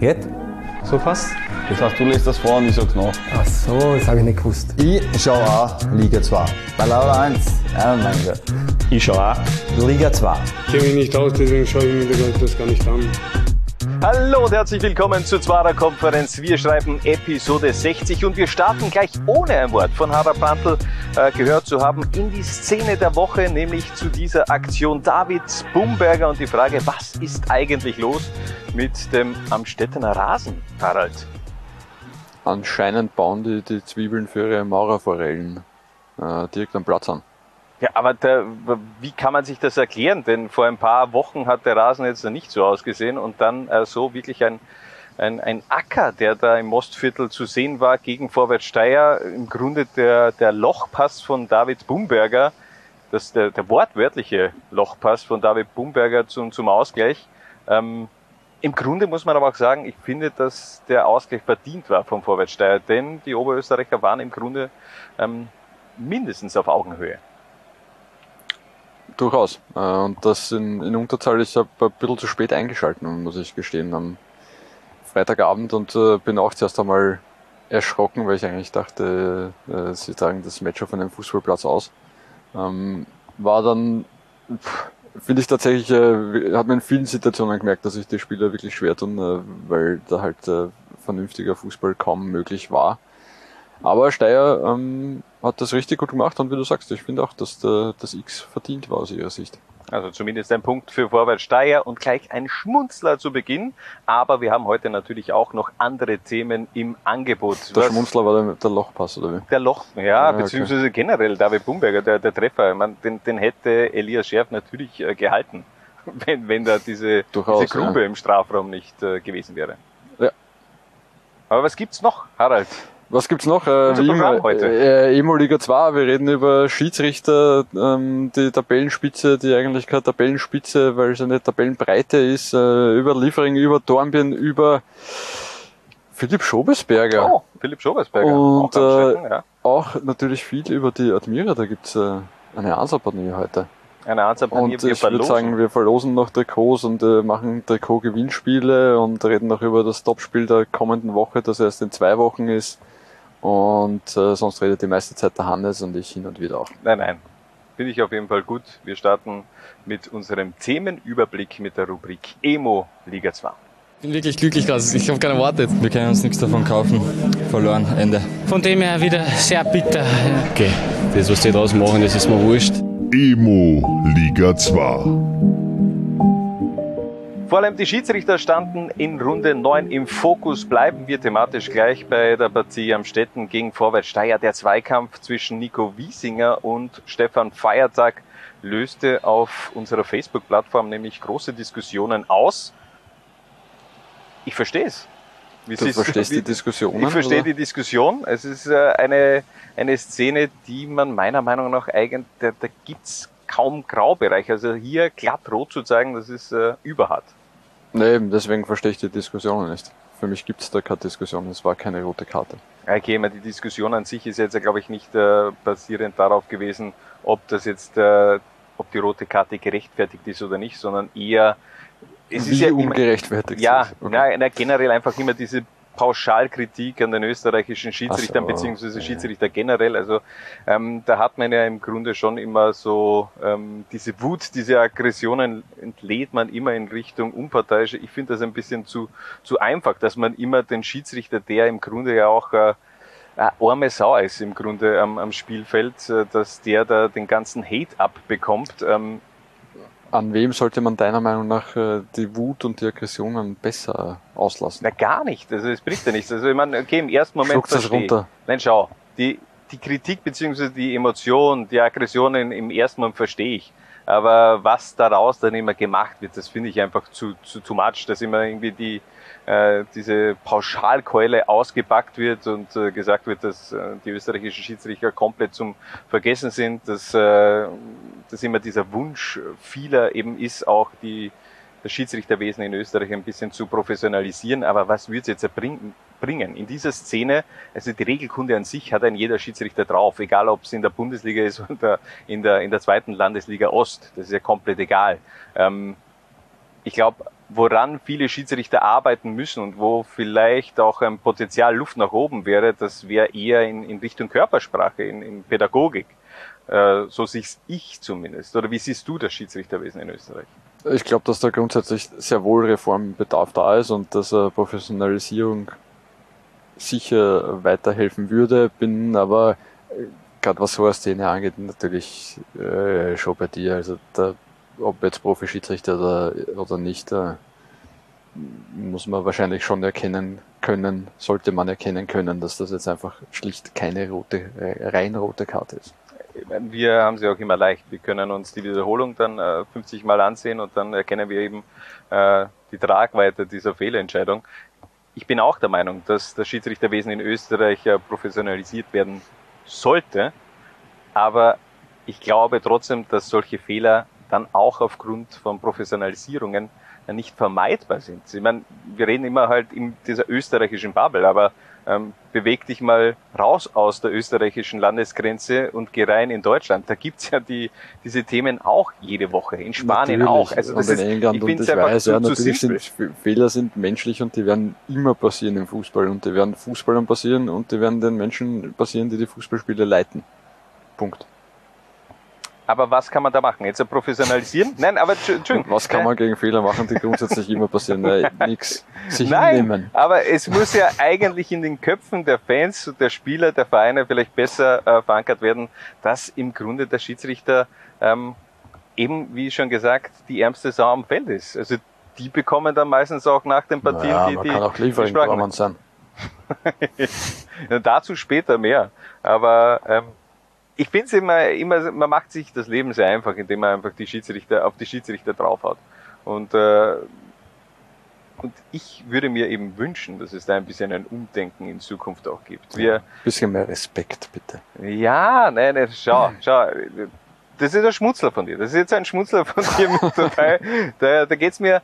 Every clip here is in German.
Geht? So fast? Das heißt, du lässt das vor und ich sag's nach. Ach so, das habe ich nicht gewusst. Ich schau auch Liga 2. Bei Laura 1, ja, mein Gott. Ich schau auch. Liga 2. Ich kenne mich nicht aus, deswegen schaue ich mir das gar nicht an. Hallo und herzlich willkommen zur Zwarer Konferenz. Wir schreiben Episode 60 und wir starten gleich ohne ein Wort von Harald Brandl äh, gehört zu haben in die Szene der Woche, nämlich zu dieser Aktion David Bumberger und die Frage, was ist eigentlich los mit dem Amstettener Rasen, Harald? Anscheinend bauen die die Zwiebeln für ihre Maurerforellen äh, direkt am Platz an. Ja, aber der, wie kann man sich das erklären? Denn vor ein paar Wochen hat der Rasen jetzt nicht so ausgesehen und dann äh, so wirklich ein, ein, ein Acker, der da im Mostviertel zu sehen war gegen Vorwärts Steyr. Im Grunde der, der Lochpass von David Bumberger, das der, der wortwörtliche Lochpass von David Bumberger zum, zum Ausgleich. Ähm, Im Grunde muss man aber auch sagen, ich finde, dass der Ausgleich verdient war vom Vorwärts Steyr, denn die Oberösterreicher waren im Grunde ähm, mindestens auf Augenhöhe. Durchaus. Äh, und das in, in Unterzahl ist ein bisschen zu spät eingeschalten, muss ich gestehen, Freitagabend und äh, bin auch zuerst einmal erschrocken, weil ich eigentlich dachte, äh, sie tragen das Match auf einem Fußballplatz aus. Ähm, war dann, finde ich tatsächlich, äh, hat man in vielen Situationen gemerkt, dass sich die Spieler wirklich schwer tun, äh, weil da halt äh, vernünftiger Fußball kaum möglich war. Aber Steyr ähm, hat das richtig gut gemacht und wie du sagst, ich finde auch, dass der, das X verdient war aus ihrer Sicht. Also zumindest ein Punkt für Vorwärts Steyr und gleich ein Schmunzler zu Beginn. Aber wir haben heute natürlich auch noch andere Themen im Angebot. Der Was- Schmunzler war der, der Lochpass, oder wie? Der Loch, ja, Ja, okay. beziehungsweise generell David Bumberger, der, der Treffer, man, den, den hätte Elias Scherf natürlich äh, gehalten, wenn, wenn da diese, Durchaus, diese Grube ja. im Strafraum nicht äh, gewesen wäre. Ja. Aber was gibt's noch, Harald? Was gibt's noch? Äh, wie immer, heute. Äh, Emo Liga 2, wir reden über Schiedsrichter, ähm, die Tabellenspitze, die eigentlich keine Tabellenspitze, weil es eine Tabellenbreite ist, äh, über Liefering, über Dornbirn, über Philipp Schobesberger. Oh, Philipp Schobersberger. Und, auch äh, ja. Auch natürlich viel über die Admira, da gibt's äh, eine Ansatzpartie heute. Eine Anzahl Und ich würde sagen, wir verlosen noch Trikots und äh, machen Trikot-Gewinnspiele und reden noch über das Topspiel der kommenden Woche, das erst in zwei Wochen ist. Und äh, sonst redet die meiste Zeit der Hannes und ich hin und wieder auch. Nein, nein. Finde ich auf jeden Fall gut. Wir starten mit unserem Themenüberblick mit der Rubrik Emo Liga 2. Ich bin wirklich glücklich raus. Ich habe keine Worte. Wir können uns nichts davon kaufen. Verloren, Ende. Von dem her wieder sehr bitter. Okay, das, was die draus machen, das ist mir wurscht. Emo Liga 2. Vor allem die Schiedsrichter standen in Runde 9 im Fokus. Bleiben wir thematisch gleich bei der Partie am Städten gegen Vorwärts Steyr. Der Zweikampf zwischen Nico Wiesinger und Stefan Feiertag löste auf unserer Facebook-Plattform nämlich große Diskussionen aus. Ich verstehe es. Wie Du verstehst wie- die Diskussionen? Ich verstehe oder? die Diskussion. Es ist äh, eine, eine Szene, die man meiner Meinung nach eigentlich, da, da gibt's kaum Graubereich. Also hier glatt rot zu zeigen, das ist äh, überhart. Nee, deswegen verstehe ich die Diskussionen nicht. Für mich gibt's da keine Diskussion, es war keine rote Karte. Okay, die Diskussion an sich ist jetzt, glaube ich, nicht äh, basierend darauf gewesen, ob das jetzt, äh, ob die rote Karte gerechtfertigt ist oder nicht, sondern eher, es Wie ist ja immer, ungerechtfertigt ja, ist es. Okay. na, na, generell einfach immer diese Pauschalkritik an den österreichischen Schiedsrichtern so, beziehungsweise. Schiedsrichter generell. Also ähm, da hat man ja im Grunde schon immer so ähm, diese Wut, diese Aggressionen entlädt man immer in Richtung Unparteiische. Ich finde das ein bisschen zu zu einfach, dass man immer den Schiedsrichter, der im Grunde ja auch äh, eine arme Sau ist im Grunde am, am Spielfeld, äh, dass der da den ganzen Hate abbekommt. Ähm, An wem sollte man deiner Meinung nach äh, die Wut und die Aggressionen besser auslassen? Na gar nicht, also es bringt ja nichts. Also ich meine, okay, im ersten Moment Schluckt das ich. runter. Nein, schau, die, die Kritik beziehungsweise die Emotion, die Aggressionen im ersten Moment verstehe ich. Aber was daraus dann immer gemacht wird, das finde ich einfach zu, zu too much, dass immer irgendwie die, äh, diese Pauschalkeule ausgepackt wird und äh, gesagt wird, dass äh, die österreichischen Schiedsrichter komplett zum Vergessen sind, dass, äh, dass immer dieser Wunsch vieler eben ist, auch die, das Schiedsrichterwesen in Österreich ein bisschen zu professionalisieren. Aber was wird es jetzt bringen. In dieser Szene, also die Regelkunde an sich hat ein jeder Schiedsrichter drauf, egal ob es in der Bundesliga ist oder in der, in der zweiten Landesliga Ost. Das ist ja komplett egal. Ähm, ich glaube, woran viele Schiedsrichter arbeiten müssen und wo vielleicht auch ein Potenzial Luft nach oben wäre, das wäre eher in, in Richtung Körpersprache, in, in Pädagogik. Äh, so sehe ich zumindest. Oder wie siehst du das Schiedsrichterwesen in Österreich? Ich glaube, dass da grundsätzlich sehr wohl Reformbedarf da ist und dass äh, Professionalisierung sicher weiterhelfen würde, bin aber äh, gerade was so eine Szene angeht, natürlich äh, schon bei dir. Also da, ob jetzt Profi-Schiedsrichter oder, oder nicht, da muss man wahrscheinlich schon erkennen können, sollte man erkennen können, dass das jetzt einfach schlicht keine rote, äh, rein rote Karte ist. Wir haben sie auch immer leicht. Wir können uns die Wiederholung dann äh, 50 Mal ansehen und dann erkennen wir eben äh, die Tragweite dieser Fehlentscheidung. Ich bin auch der Meinung, dass das Schiedsrichterwesen in Österreich äh, professionalisiert werden sollte. Aber ich glaube trotzdem, dass solche Fehler dann auch aufgrund von Professionalisierungen nicht vermeidbar sind. Ich meine, wir reden immer halt in dieser österreichischen Bubble, aber ähm, beweg dich mal raus aus der österreichischen Landesgrenze und geh rein in Deutschland. Da gibt's ja die, diese Themen auch jede Woche. In Spanien natürlich. auch. Also das und in ist, England ich und einfach weiß, zu, ja, natürlich sind Fehler sind menschlich und die werden immer passieren im Fußball und die werden Fußballern passieren und die werden den Menschen passieren, die die Fußballspiele leiten. Punkt. Aber was kann man da machen? Jetzt professionalisieren? Nein, aber Entschu- Entschuldigung. Was kann man gegen Fehler machen, die grundsätzlich immer passieren? Nein, nix. Sich Nein, hinnehmen. aber es muss ja eigentlich in den Köpfen der Fans, und der Spieler, der Vereine vielleicht besser äh, verankert werden, dass im Grunde der Schiedsrichter ähm, eben, wie schon gesagt, die ärmste Sau am Feld ist. Also die bekommen dann meistens auch nach den Partien Ja, die, man die, kann auch Liefering sein. Dazu später mehr. Aber ähm, ich finde es immer, immer, man macht sich das Leben sehr einfach, indem man einfach die Schiedsrichter auf die Schiedsrichter draufhaut. Und äh, und ich würde mir eben wünschen, dass es da ein bisschen ein Umdenken in Zukunft auch gibt. Wir, Bisschen mehr Respekt, bitte. ja, nein, nein, schau, schau, das ist ein Schmutzler von dir. Das ist jetzt ein Schmutzler von dir mit dabei. Da, da geht's mir,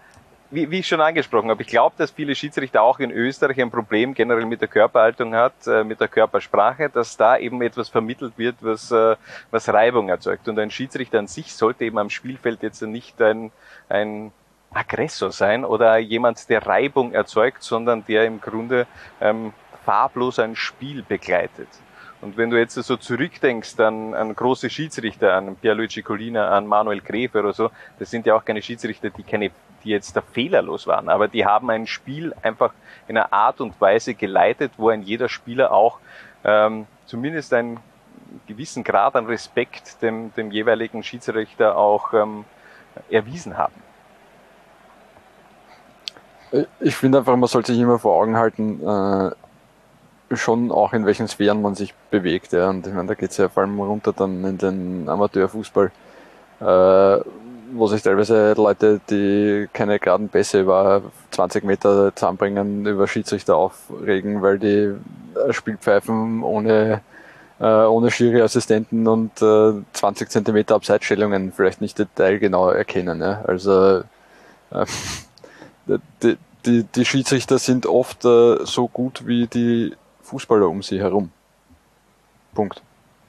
wie, wie ich schon angesprochen habe, ich glaube, dass viele Schiedsrichter auch in Österreich ein Problem generell mit der Körperhaltung hat, äh, mit der Körpersprache, dass da eben etwas vermittelt wird, was, äh, was Reibung erzeugt. Und ein Schiedsrichter an sich sollte eben am Spielfeld jetzt nicht ein, ein Aggressor sein oder jemand, der Reibung erzeugt, sondern der im Grunde ähm, farblos ein Spiel begleitet. Und wenn du jetzt so zurückdenkst an, an große Schiedsrichter, an Pierluigi Collina, an Manuel Gräfe oder so, das sind ja auch keine Schiedsrichter, die keine, die jetzt da fehlerlos waren, aber die haben ein Spiel einfach in einer Art und Weise geleitet, wo ein jeder Spieler auch ähm, zumindest einen gewissen Grad an Respekt dem, dem jeweiligen Schiedsrichter auch ähm, erwiesen haben. Ich finde einfach, man sollte sich immer vor Augen halten, äh, schon auch in welchen Sphären man sich bewegt. Ja. Und ich meine, da geht es ja vor allem runter dann in den Amateurfußball, äh, wo sich teilweise Leute, die keine geraden Pässe über 20 Meter zusammenbringen, über Schiedsrichter aufregen, weil die äh, Spielpfeifen ohne äh, ohne Schiri-Assistenten und äh, 20 Zentimeter Abseitsstellungen vielleicht nicht detailgenau erkennen. Ja. Also äh, die, die, die Schiedsrichter sind oft äh, so gut wie die Fußballer um sie herum. Punkt.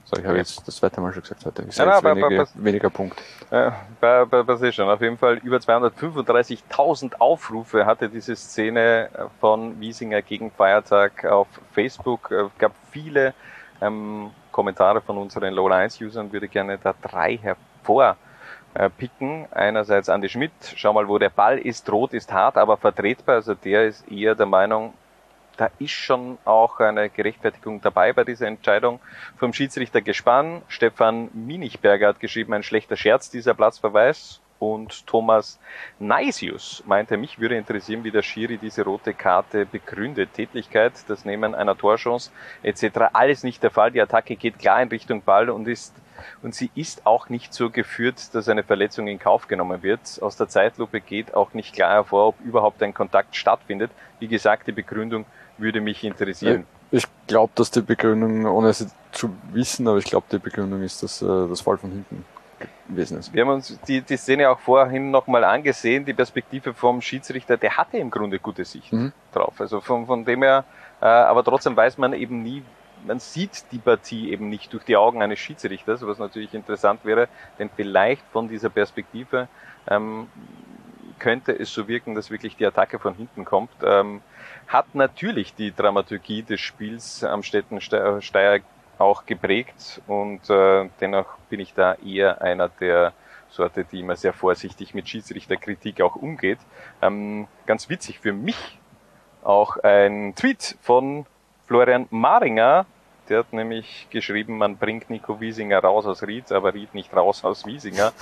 So, ich habe jetzt das zweite Mal schon gesagt heute. Ich sage Ja, jetzt aber- weniger, aber- weniger Punkt. Ja, bei, bei, bei sich schon. Auf jeden Fall über 235.000 Aufrufe hatte diese Szene von Wiesinger gegen Feiertag auf Facebook. Es gab viele ähm, Kommentare von unseren Low 1-Usern, würde gerne da drei hervor äh, picken. Einerseits Andi Schmidt, schau mal, wo der Ball ist, rot ist hart, aber vertretbar. Also der ist eher der Meinung, da ist schon auch eine Gerechtfertigung dabei bei dieser Entscheidung vom Schiedsrichter Gespann. Stefan Minichberger hat geschrieben, ein schlechter Scherz, dieser Platzverweis. Und Thomas Neisius meinte, mich würde interessieren, wie der Schiri diese rote Karte begründet. Tätlichkeit, das Nehmen einer Torchance etc. Alles nicht der Fall. Die Attacke geht klar in Richtung Ball und ist und sie ist auch nicht so geführt, dass eine Verletzung in Kauf genommen wird. Aus der Zeitlupe geht auch nicht klar hervor, ob überhaupt ein Kontakt stattfindet. Wie gesagt, die Begründung würde mich interessieren. Ich glaube, dass die Begründung, ohne es zu wissen, aber ich glaube, die Begründung ist, dass äh, das Fall von hinten gewesen ist. Wir haben uns die, die Szene auch vorhin nochmal angesehen, die Perspektive vom Schiedsrichter, der hatte im Grunde gute Sicht Mhm. drauf. Also von, von dem her, äh, aber trotzdem weiß man eben nie, man sieht die Partie eben nicht durch die Augen eines Schiedsrichters, was natürlich interessant wäre, denn vielleicht von dieser Perspektive ähm, könnte es so wirken, dass wirklich die Attacke von hinten kommt. Ähm, hat natürlich die Dramaturgie des Spiels am Städten Steyr auch geprägt und äh, dennoch bin ich da eher einer der Sorte, die immer sehr vorsichtig mit Schiedsrichterkritik auch umgeht. Ähm, ganz witzig für mich auch ein Tweet von Florian Maringer, der hat nämlich geschrieben, man bringt Nico Wiesinger raus aus Ried, aber Ried nicht raus aus Wiesinger.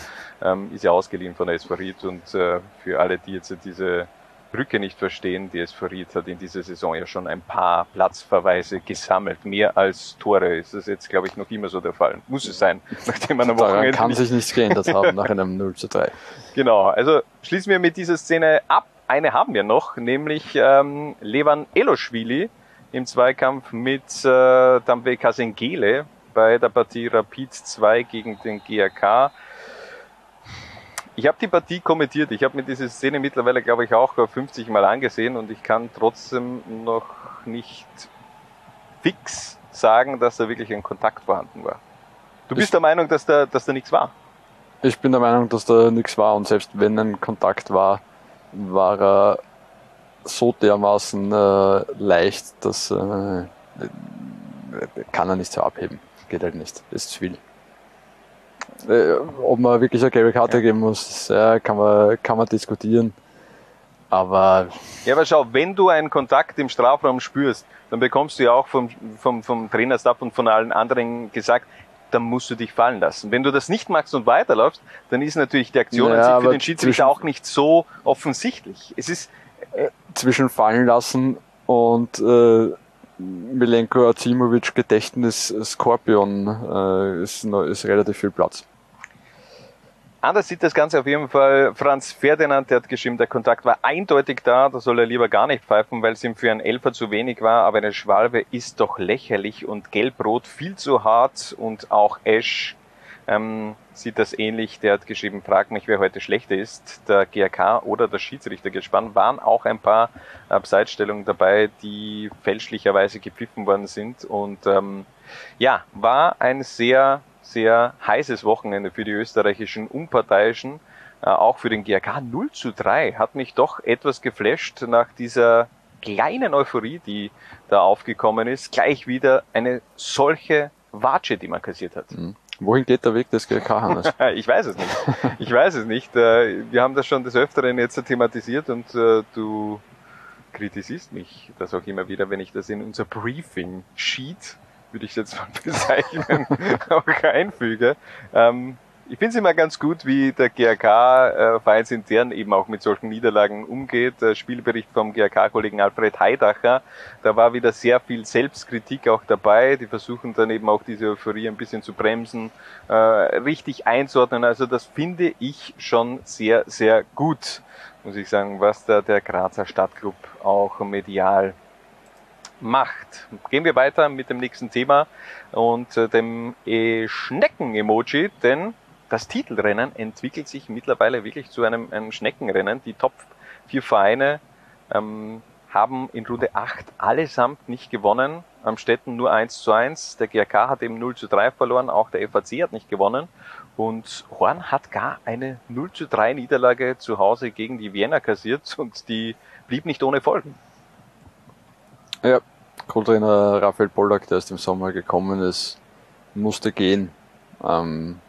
Ähm, ist ja ausgeliehen von der SV Ried und äh, für alle, die jetzt diese Brücke nicht verstehen, die SV Ried hat in dieser Saison ja schon ein paar Platzverweise gesammelt. Mehr als Tore ist das jetzt, glaube ich, noch immer so der Fall. Muss es sein, nachdem man am Wochenende... Daran kann sich nichts geändert haben nach einem 0 zu 3. Genau, also schließen wir mit dieser Szene ab. Eine haben wir noch, nämlich ähm, Levan Eloschwili, im Zweikampf mit äh, Dambe Kasengele bei der Partie Rapid 2 gegen den GRK. Ich habe die Partie kommentiert. Ich habe mir diese Szene mittlerweile, glaube ich, auch 50 Mal angesehen und ich kann trotzdem noch nicht fix sagen, dass da wirklich ein Kontakt vorhanden war. Du bist ich, der Meinung, dass da, dass da nichts war? Ich bin der Meinung, dass da nichts war und selbst wenn ein Kontakt war, war er so dermaßen äh, leicht, dass äh, kann er nicht so abheben. Geht halt nicht. Ist zu viel. Äh, ob man wirklich eine gelbe Karte ja. geben muss, ja, kann, man, kann man diskutieren. Aber. Ja, aber schau, wenn du einen Kontakt im Strafraum spürst, dann bekommst du ja auch vom, vom, vom Trainerstab und von allen anderen gesagt, dann musst du dich fallen lassen. Wenn du das nicht machst und weiterläufst, dann ist natürlich die Aktion ja, für den Schiedsrichter auch nicht so offensichtlich. Es ist, zwischen fallen lassen und äh, Milenko Azimovic Gedächtnis Skorpion äh, ist, ist relativ viel Platz. Anders sieht das Ganze auf jeden Fall. Franz Ferdinand, der hat geschrieben, der Kontakt war eindeutig da, da soll er lieber gar nicht pfeifen, weil es ihm für einen Elfer zu wenig war, aber eine Schwalbe ist doch lächerlich und Gelbrot viel zu hart und auch Ash ähm, sieht das ähnlich. Der hat geschrieben, frag mich, wer heute schlechter ist, der GRK oder der Schiedsrichtergespann. Waren auch ein paar Abseitsstellungen dabei, die fälschlicherweise gepfiffen worden sind. Und ähm, ja, war ein sehr, sehr heißes Wochenende für die österreichischen Unparteiischen. Äh, auch für den GRK 0 zu 3 hat mich doch etwas geflasht nach dieser kleinen Euphorie, die da aufgekommen ist. Gleich wieder eine solche Watsche, die man kassiert hat. Mhm. Wohin geht der Weg des GK, Hannes? ich weiß es nicht. Ich weiß es nicht. Äh, wir haben das schon des Öfteren jetzt thematisiert und äh, du kritisierst mich das auch immer wieder, wenn ich das in unser Briefing-Sheet, würde ich jetzt mal bezeichnen, auch einfüge. Ähm, ich finde es immer ganz gut, wie der GRK äh, vereinsintern eben auch mit solchen Niederlagen umgeht. Der Spielbericht vom GRK-Kollegen Alfred Heidacher, da war wieder sehr viel Selbstkritik auch dabei. Die versuchen dann eben auch diese Euphorie ein bisschen zu bremsen, äh, richtig einzuordnen. Also das finde ich schon sehr, sehr gut, muss ich sagen, was da der Grazer Stadtclub auch medial macht. Gehen wir weiter mit dem nächsten Thema und äh, dem Schnecken-Emoji, denn das Titelrennen entwickelt sich mittlerweile wirklich zu einem, einem Schneckenrennen. Die Top vier Vereine ähm, haben in Runde 8 allesamt nicht gewonnen. Am Städten nur 1 zu 1. Der GRK hat eben 0 zu 3 verloren. Auch der FAC hat nicht gewonnen. Und Horn hat gar eine 0 zu 3 Niederlage zu Hause gegen die Vienna kassiert und die blieb nicht ohne Folgen. Ja, Co-Trainer Raphael Pollack, der ist im Sommer gekommen ist, musste gehen. Ähm,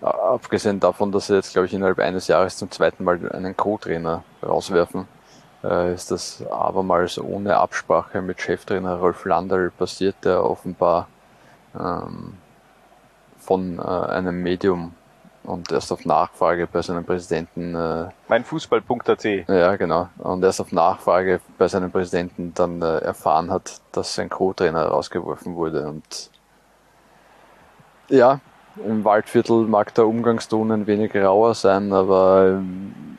abgesehen davon, dass sie jetzt, glaube ich, innerhalb eines Jahres zum zweiten Mal einen Co-Trainer rauswerfen, äh, ist das abermals ohne Absprache mit Cheftrainer Rolf Landl passiert, der offenbar ähm, von äh, einem Medium und erst auf Nachfrage bei seinem Präsidenten. Äh, mein Fußball.at. Ja, genau. Und erst auf Nachfrage bei seinem Präsidenten dann äh, erfahren hat, dass sein Co-Trainer rausgeworfen wurde. Und ja, im Waldviertel mag der Umgangston ein wenig rauer sein, aber ähm,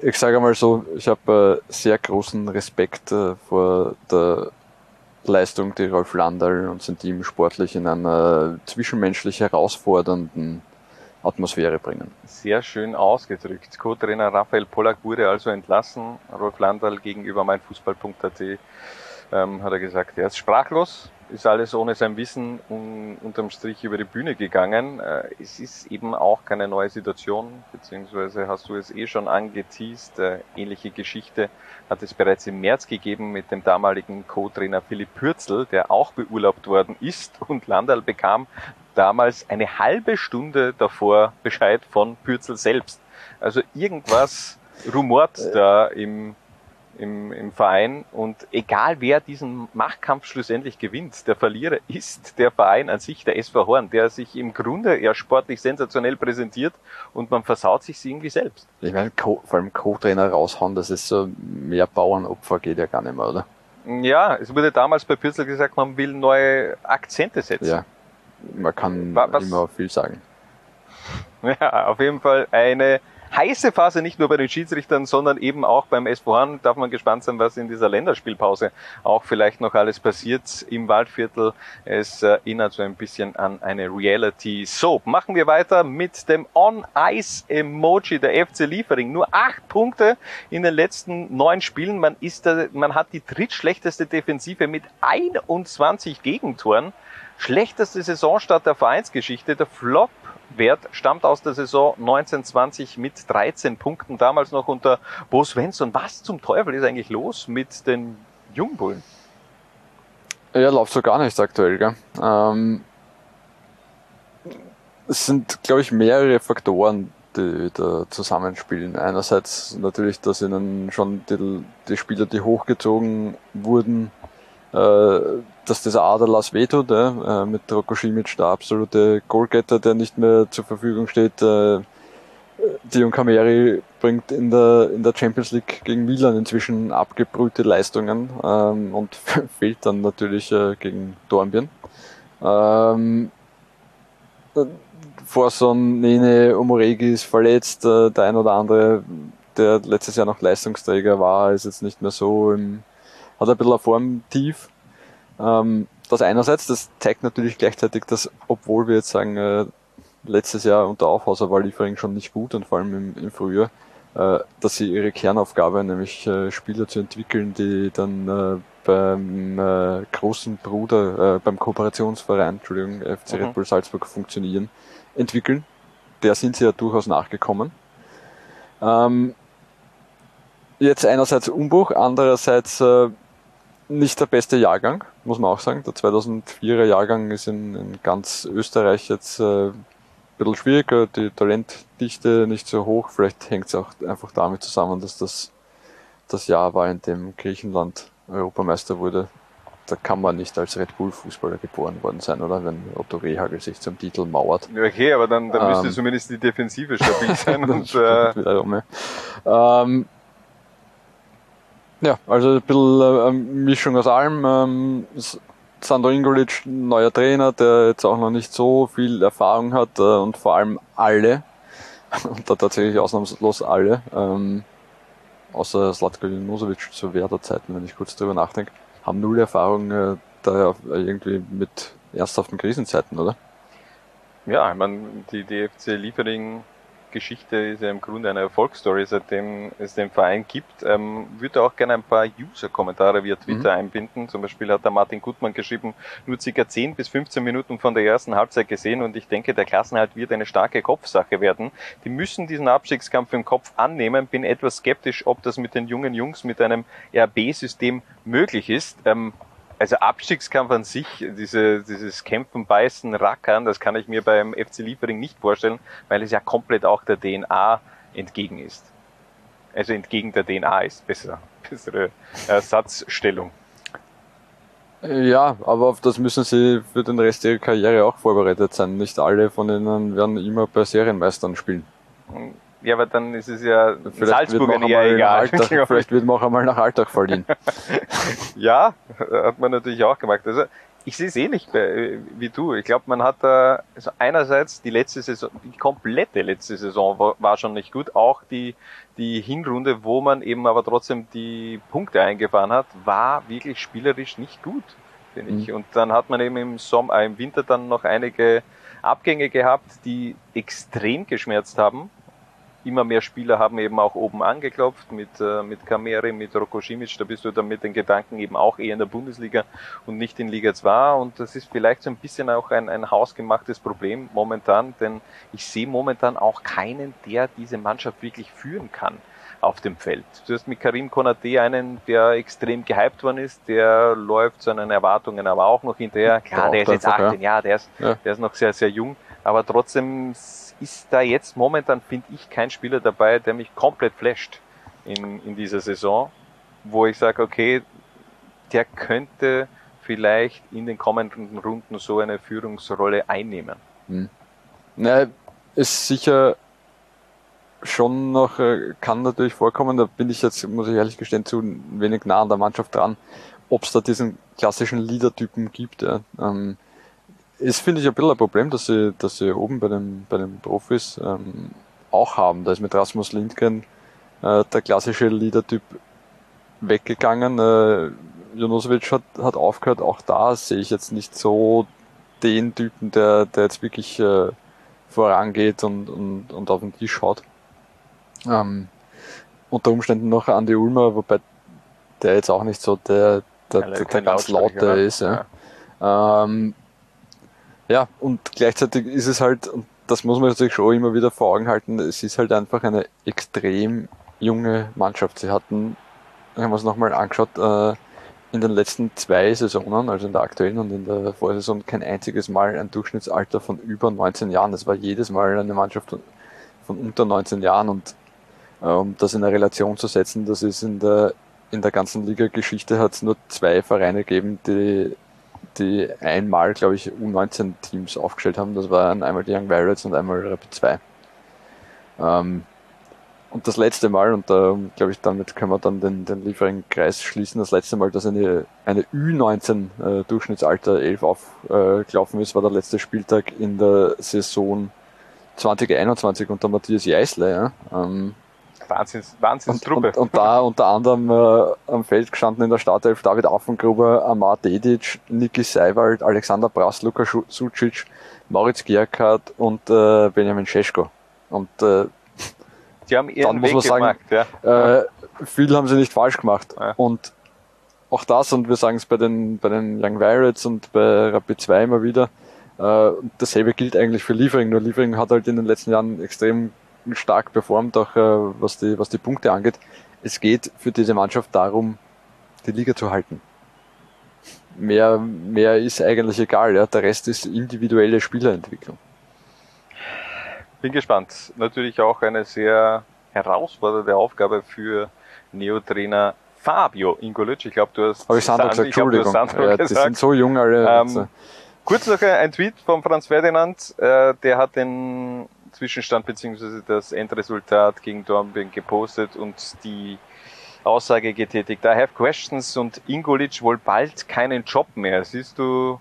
ich sage mal so, ich habe äh, sehr großen Respekt äh, vor der Leistung, die Rolf Landal und sein Team sportlich in einer zwischenmenschlich herausfordernden Atmosphäre bringen. Sehr schön ausgedrückt. Co-Trainer Raphael Pollack wurde also entlassen. Rolf Landal gegenüber meinfußball.at ähm, hat er gesagt, er ist sprachlos, ist alles ohne sein Wissen un unterm Strich über die Bühne gegangen. Äh, es ist eben auch keine neue Situation, beziehungsweise hast du es eh schon angeteased. Äh, ähnliche Geschichte hat es bereits im März gegeben mit dem damaligen Co-Trainer Philipp Pürzel, der auch beurlaubt worden ist und Landal bekam damals eine halbe Stunde davor Bescheid von Pürzel selbst. Also irgendwas rumort da im im, im Verein und egal wer diesen Machtkampf schlussendlich gewinnt, der Verlierer ist der Verein an sich, der SV Horn, der sich im Grunde ja sportlich sensationell präsentiert und man versaut sich irgendwie selbst. Ich meine, Co vor allem Co-Trainer raushauen, das ist so mehr Bauernopfer geht ja gar nicht mehr, oder? Ja, es wurde damals bei Pürzel gesagt, man will neue Akzente setzen. Ja, man kann Was- immer viel sagen. Ja, auf jeden Fall eine heiße Phase, nicht nur bei den Schiedsrichtern, sondern eben auch beim SV Horn. Darf man gespannt sein, was in dieser Länderspielpause auch vielleicht noch alles passiert im Waldviertel. Es äh, erinnert so ein bisschen an eine Reality Soap. Machen wir weiter mit dem On-Ice-Emoji der FC Liefering. Nur acht Punkte in den letzten neun Spielen. Man ist da, man hat die drittschlechteste Defensive mit 21 Gegentoren. Schlechteste Saisonstart der Vereinsgeschichte. Der Flop Wert stammt aus der Saison 1920 mit 13 Punkten, damals noch unter Bo Svensson. Was zum Teufel ist eigentlich los mit den Jungbullen? Ja, läuft so gar nicht aktuell, gell? Ähm, es sind, glaube ich, mehrere Faktoren, die da zusammenspielen. Einerseits natürlich, dass ihnen schon die, die Spieler, die hochgezogen wurden, äh, dass dieser Aderlass wehtut, ja, äh, mit Rocco der absolute Goalgetter, der nicht mehr zur Verfügung steht. Äh, Dion Cameri bringt in der, in der Champions League gegen Milan inzwischen abgebrühte Leistungen ähm, und fehlt dann natürlich äh, gegen Dornbirn. Ähm, Forson, Nene, Omoregi ist verletzt, äh, der ein oder andere, der letztes Jahr noch Leistungsträger war, ist jetzt nicht mehr so im, hat ein bisschen ein Formtief. Ähm, das einerseits, das zeigt natürlich gleichzeitig, dass, obwohl wir jetzt sagen, äh, letztes Jahr unter Aufhauser war Liefering schon nicht gut und vor allem im, im Frühjahr, äh, dass sie ihre Kernaufgabe, nämlich äh, Spieler zu entwickeln, die dann äh, beim äh, großen Bruder, äh, beim Kooperationsverein, Entschuldigung, FC Mhm. Red Bull Salzburg funktionieren, entwickeln. Der sind sie ja durchaus nachgekommen. Ähm, jetzt einerseits Umbruch, andererseits äh, nicht der beste Jahrgang, muss man auch sagen. Der 2004er Jahrgang ist in, in ganz Österreich jetzt äh, ein bisschen schwieriger, die Talentdichte nicht so hoch. Vielleicht hängt es auch einfach damit zusammen, dass das das Jahr war, in dem Griechenland Europameister wurde. Da kann man nicht als Red Bull Fußballer geboren worden sein, oder? Wenn Otto Rehagel sich zum Titel mauert. Okay, aber dann, dann müsste Ähm. zumindest die Defensive stabil sein. Und, äh, wiederum, ja. Ähm, ja, also ein bisschen äh, eine Mischung aus allem. Ähm, Sandro Ingolic, neuer Trainer, der jetzt auch noch nicht so viel Erfahrung hat äh, und vor allem alle, und da tatsächlich ausnahmslos alle, ähm, außer Slatko Junusovic zu Werder-Zeiten, wenn ich kurz drüber nachdenke, haben null Erfahrung äh, da irgendwie mit ernsthaften Krisenzeiten, oder? Ja, ich meine, die DFC Liefering Geschichte ist ja im Grunde eine Erfolgsstory, seitdem es den Verein gibt. Ähm, würde auch gerne ein paar User-Kommentare via Twitter einbinden. Zum Beispiel hat der Martin Gutmann geschrieben, nur circa 10 bis 15 Minuten von der ersten Halbzeit gesehen und ich denke, der Klassenhalt wird eine starke Kopfsache werden. Die müssen diesen Abstiegskampf im Kopf annehmen. Bin etwas skeptisch, ob das mit den jungen Jungs mit einem RB-System möglich ist. Ähm, also Abstiegskampf an sich, diese, dieses Kämpfen, Beißen, Rackern, das kann ich mir beim FC Liefering nicht vorstellen, weil es ja komplett auch der DNA entgegen ist. Also entgegen der DNA ist besser, bessere Ersatzstellung. Ja, aber auf das müssen sie für den Rest ihrer Karriere auch vorbereitet sein. Nicht alle von ihnen werden immer bei Serienmeistern spielen. Ja, aber dann ist es ja Vielleicht Salzburger eher egal. Alltag, vielleicht wird man auch einmal nach Alltag verliehen. Ja, hat man natürlich auch gemacht. Also ich sehe es ähnlich bei- wie du. Ich glaube, man hat da also einerseits die letzte Saison, die komplette letzte Saison war, war schon nicht gut. Auch die die Hinrunde, wo man eben aber trotzdem die Punkte eingefahren hat, war wirklich spielerisch nicht gut, finde ich. Und dann hat man eben im Sommer, äh, im Winter dann noch einige Abgänge gehabt, die extrem geschmerzt haben. Immer mehr Spieler haben eben auch oben angeklopft mit, äh, mit Kameri, mit Roko Simic, da bist du dann mit den Gedanken eben auch eher in der Bundesliga und nicht in Liga 2 und das ist vielleicht so ein bisschen auch ein, ein hausgemachtes Problem momentan, denn ich sehe momentan auch keinen, der diese Mannschaft wirklich führen kann auf dem Feld. Du hast mit Karim Konate einen, der extrem gehypt worden ist, der läuft seinen Erwartungen aber auch noch hinterher. Klar, der ist jetzt 18, ja, der ist, Ja. der ist noch sehr, sehr jung, aber trotzdem ist da jetzt momentan, finde ich, kein Spieler dabei, der mich komplett flasht in, in dieser Saison, wo ich sage, okay, der könnte vielleicht in den kommenden Runden so eine Führungsrolle einnehmen. Na, ist sicher schon noch, äh, kann natürlich vorkommen, da bin ich jetzt, muss ich ehrlich gestehen, zu wenig nah an der Mannschaft dran, ob es da diesen klassischen Leader-Typen gibt. Ja. Ähm, ist, finde ich, ein bisschen ein Problem, dass sie, dass sie oben bei den, bei den Profis ähm, auch haben. Da ist mit Rasmus Lindgren äh, der klassische Leader-Typ weggegangen. Äh, Jonosevic hat, hat aufgehört. Auch da sehe ich jetzt nicht so den Typen, der, der jetzt wirklich äh, vorangeht und, und, und auf den Tisch haut. Ähm, unter Umständen noch Andi Ulmer, wobei der jetzt auch nicht so der, der, der, der ganz Lautsprecher, laute ne? ist. Ja. Ähm, ja, und gleichzeitig ist es halt, und das muss man sich schon immer wieder vor Augen halten, es ist halt einfach eine extrem junge Mannschaft. Sie hatten, haben wir es nochmal angeschaut, äh, in den letzten zwei Saisonen, also in der aktuellen und in der Vorsaison, kein einziges Mal ein Durchschnittsalter von über 19 Jahren. Es war jedes Mal eine Mannschaft von, von unter 19 Jahren und äh, um das in eine Relation zu setzen, das ist in der, in der ganzen Liga-Geschichte hat es nur zwei Vereine gegeben, die, die einmal, glaube ich, U19-Teams aufgestellt haben. Das waren einmal die Young Pirates und einmal Rapid 2. Ähm, und das letzte Mal, und da glaube ich, damit können wir dann den, den Liefering-Kreis schließen, das letzte Mal, dass eine, eine Ü19 äh, Durchschnittsalter 11 aufgelaufen ist, war der letzte Spieltag in der Saison 2021 unter Matthias Jeißle. Ja? Ähm, Wahnsinns, und, Wahnsinnstruppe. und, und da unter anderem äh, am Feld gestanden in der Startelf David Affengruber, Amar Dedic, Niki Seiwald, Alexander Brass, Luka Sucic, Moritz Gierkart und äh, Benjamin Scheschko. Und äh, Die haben ihren dann muss Weg man sagen, gemacht. Ja. äh, viel haben sie nicht falsch gemacht. Ja. Und auch das, und wir sagen es bei den, bei den Young Pirates und bei Rapid 2 immer wieder, äh, und dasselbe gilt eigentlich für Liefering, nur Liefering hat halt in den letzten Jahren extrem stark performt, auch äh, was, die, was die Punkte angeht. Es geht für diese Mannschaft darum, die Liga zu halten. Mehr, mehr ist eigentlich egal, ja. der Rest ist individuelle Spielerentwicklung. Bin gespannt. Natürlich auch eine sehr herausfordernde Aufgabe für Neotrainer Fabio Ingolic. Ich glaube, du hast Habe ich Sandro gesagt, ich glaub, Entschuldigung. Sandro Ja, die sind gesagt. so jung alle. Ähm, Kurz noch ein Tweet von Franz Ferdinand, äh, der hat den Zwischenstand bzw. das Endresultat gegen Dornbirn gepostet und die Aussage getätigt. I have questions und Ingolic wohl bald keinen Job mehr. Siehst du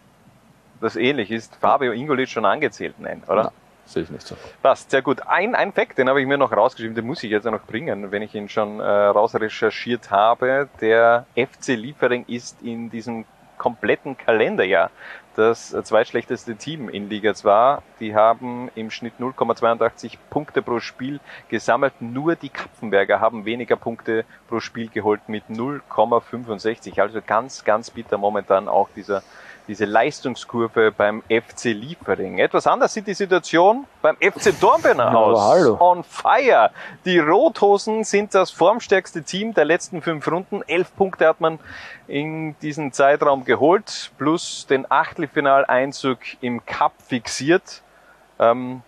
das ähnlich? Ist Fabio Ingolic schon angezählt? Nein, oder? Na, sehe ich nicht so. Passt, sehr gut. Ein, ein Fact, den habe ich mir noch rausgeschrieben, den muss ich jetzt noch bringen, wenn ich ihn schon äh, rausrecherchiert habe. Der FC Liefering ist in diesem kompletten Kalenderjahr das zweitschlechteste Team in Liga 2. Die haben im Schnitt 0,82 Punkte pro Spiel gesammelt. Nur die Kapfenberger haben weniger Punkte pro Spiel geholt mit 0,65. Also ganz, ganz bitter momentan auch dieser diese Leistungskurve beim FC Liefering. Etwas anders sieht die Situation beim FC Dornbirn aber aus. hallo. On fire. Die Rothosen sind das formstärkste Team der letzten fünf Runden. Elf Punkte hat man in diesem Zeitraum geholt, plus den Achtelfinaleinzug im Cup fixiert. Ähm,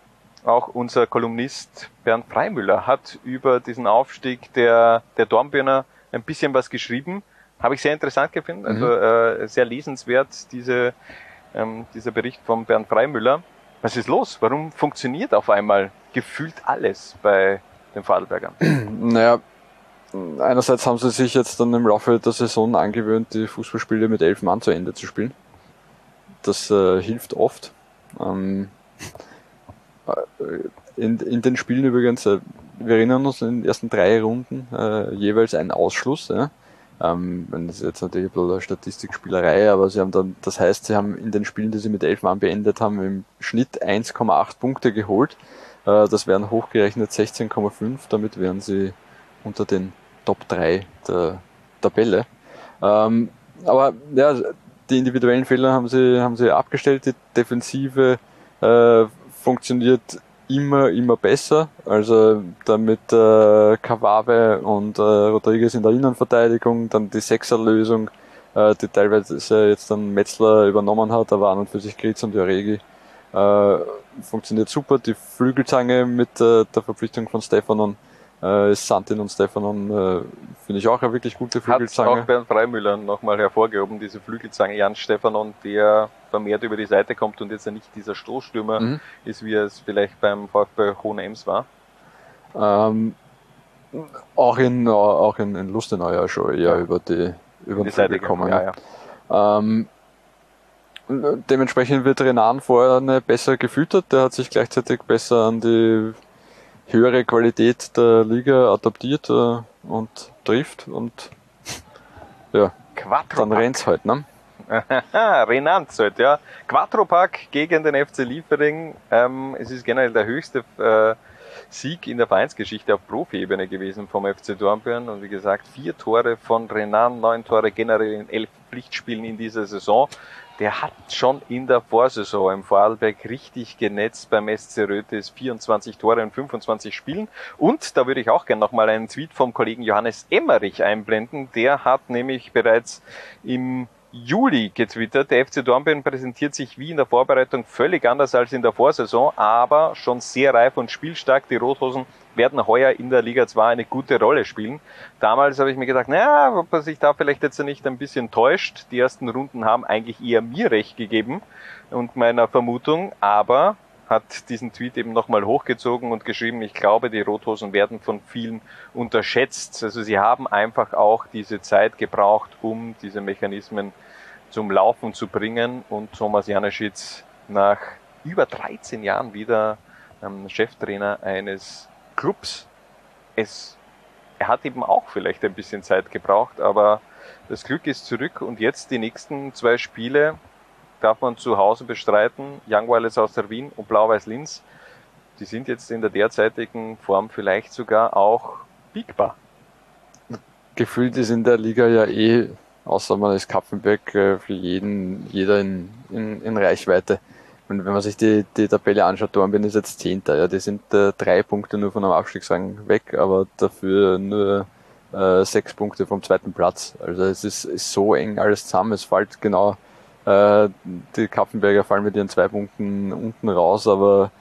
auch unser Kolumnist Bernd Freimüller hat über diesen Aufstieg der, der Dornbirner ein bisschen was geschrieben. Habe ich sehr interessant gefunden, also äh, sehr lesenswert, diese, ähm, dieser Bericht von Bernd Freimüller. Was ist los? Warum funktioniert auf einmal gefühlt alles bei den Vorarlbergern? Naja, einerseits haben sie sich jetzt dann im Laufe der Saison angewöhnt, die Fußballspiele mit elf Mann zu Ende zu spielen. Das äh, hilft oft. Ähm, äh, in, in den Spielen übrigens, äh, wir erinnern uns in den ersten drei Runden äh, jeweils einen Ausschluss. Ja? Ähm, das ist jetzt natürlich ein bisschen Statistikspielerei, aber sie haben dann, das heißt, sie haben in den Spielen, die sie mit elf Mann beendet haben, im Schnitt 1,8 Punkte geholt. Äh, das wären hochgerechnet 16,5. Damit wären sie unter den Top 3 der Tabelle. Ähm, aber ja, die individuellen Fehler haben sie, haben sie abgestellt. Die Defensive äh, funktioniert immer, immer besser. Also damit äh, Kawave und äh, Rodriguez in der Innenverteidigung, dann die Sechserlösung, äh, die teilweise jetzt dann Metzler übernommen hat, aber an und für sich Gritz und Joregi äh, funktioniert super. Die Flügelzange mit äh, der Verpflichtung von Stefanon äh, Santin und Stefanon äh, finde ich auch eine wirklich gute Hat Flügelzange. auch Bernd Freimüller nochmal hervorgehoben, diese Flügelzange Jan Stefanon, der vermehrt über die Seite kommt und jetzt ja nicht dieser Stoßstürmer Mhm. ist, wie es vielleicht beim VfB Hohenems war. Ähm, auch in, auch in, in Lustenau ja schon eher Ja. über die, über Die Seite Flügel kommen. ja, ja. Ähm, dementsprechend wird Renan vorne besser gefüttert. Der hat sich gleichzeitig besser an die höhere Qualität der Liga adaptiert äh, und trifft und ja, Quattro dann rennt's halt, ne? Renanz halt, ja. Quattropack gegen den FC Liefering. Ähm, es ist generell der höchste äh, Sieg in der Vereinsgeschichte auf Profi-Ebene gewesen vom FC Dornbirn. Und wie gesagt, vier Tore von Renan, neun Tore generell in elf Pflichtspielen in dieser Saison. Der hat schon in der Vorsaison im Vorarlberg richtig genetzt beim SC Rötis 24 Tore in 25 Spielen. Und da würde ich auch gerne nochmal einen Tweet vom Kollegen Johannes Emmerich einblenden. Der hat nämlich bereits im Juli getwittert. Der FC Dornbirn präsentiert sich wie in der Vorbereitung völlig anders als in der Vorsaison, aber schon sehr reif und spielstark. Die Rothosen werden heuer in der Liga 2 eine gute Rolle spielen. Damals habe ich mir gedacht, naja, ob er sich da vielleicht jetzt nicht ein bisschen täuscht. Die ersten Runden haben eigentlich eher mir recht gegeben und meiner Vermutung, aber hat diesen Tweet eben nochmal hochgezogen und geschrieben, ich glaube, die Rothosen werden von vielen unterschätzt. Also sie haben einfach auch diese Zeit gebraucht, um diese Mechanismen zum Laufen zu bringen und Thomas Janeschitz nach über 13 Jahren wieder Cheftrainer eines Clubs. Es, er hat eben auch vielleicht ein bisschen Zeit gebraucht, aber das Glück ist zurück und jetzt die nächsten zwei Spiele darf man zu Hause bestreiten. Young Wireless aus der Wien und Blau-Weiß Linz. Die sind jetzt in der derzeitigen Form vielleicht sogar auch biegbar. Gefühlt ist in der Liga ja eh, außer man ist Kapfenberg, äh, für jeden, jeder in, in, in Reichweite. Und wenn man sich die, die Tabelle anschaut, Dornbirn ist jetzt Zehnter, ja, die sind äh, drei Punkte nur von einem Abstiegsrang weg, aber dafür nur äh, sechs Punkte vom zweiten Platz. Also es ist, ist so eng alles zusammen, es fällt genau, äh, die Kapfenberger fallen mit ihren zwei Punkten unten raus, aber,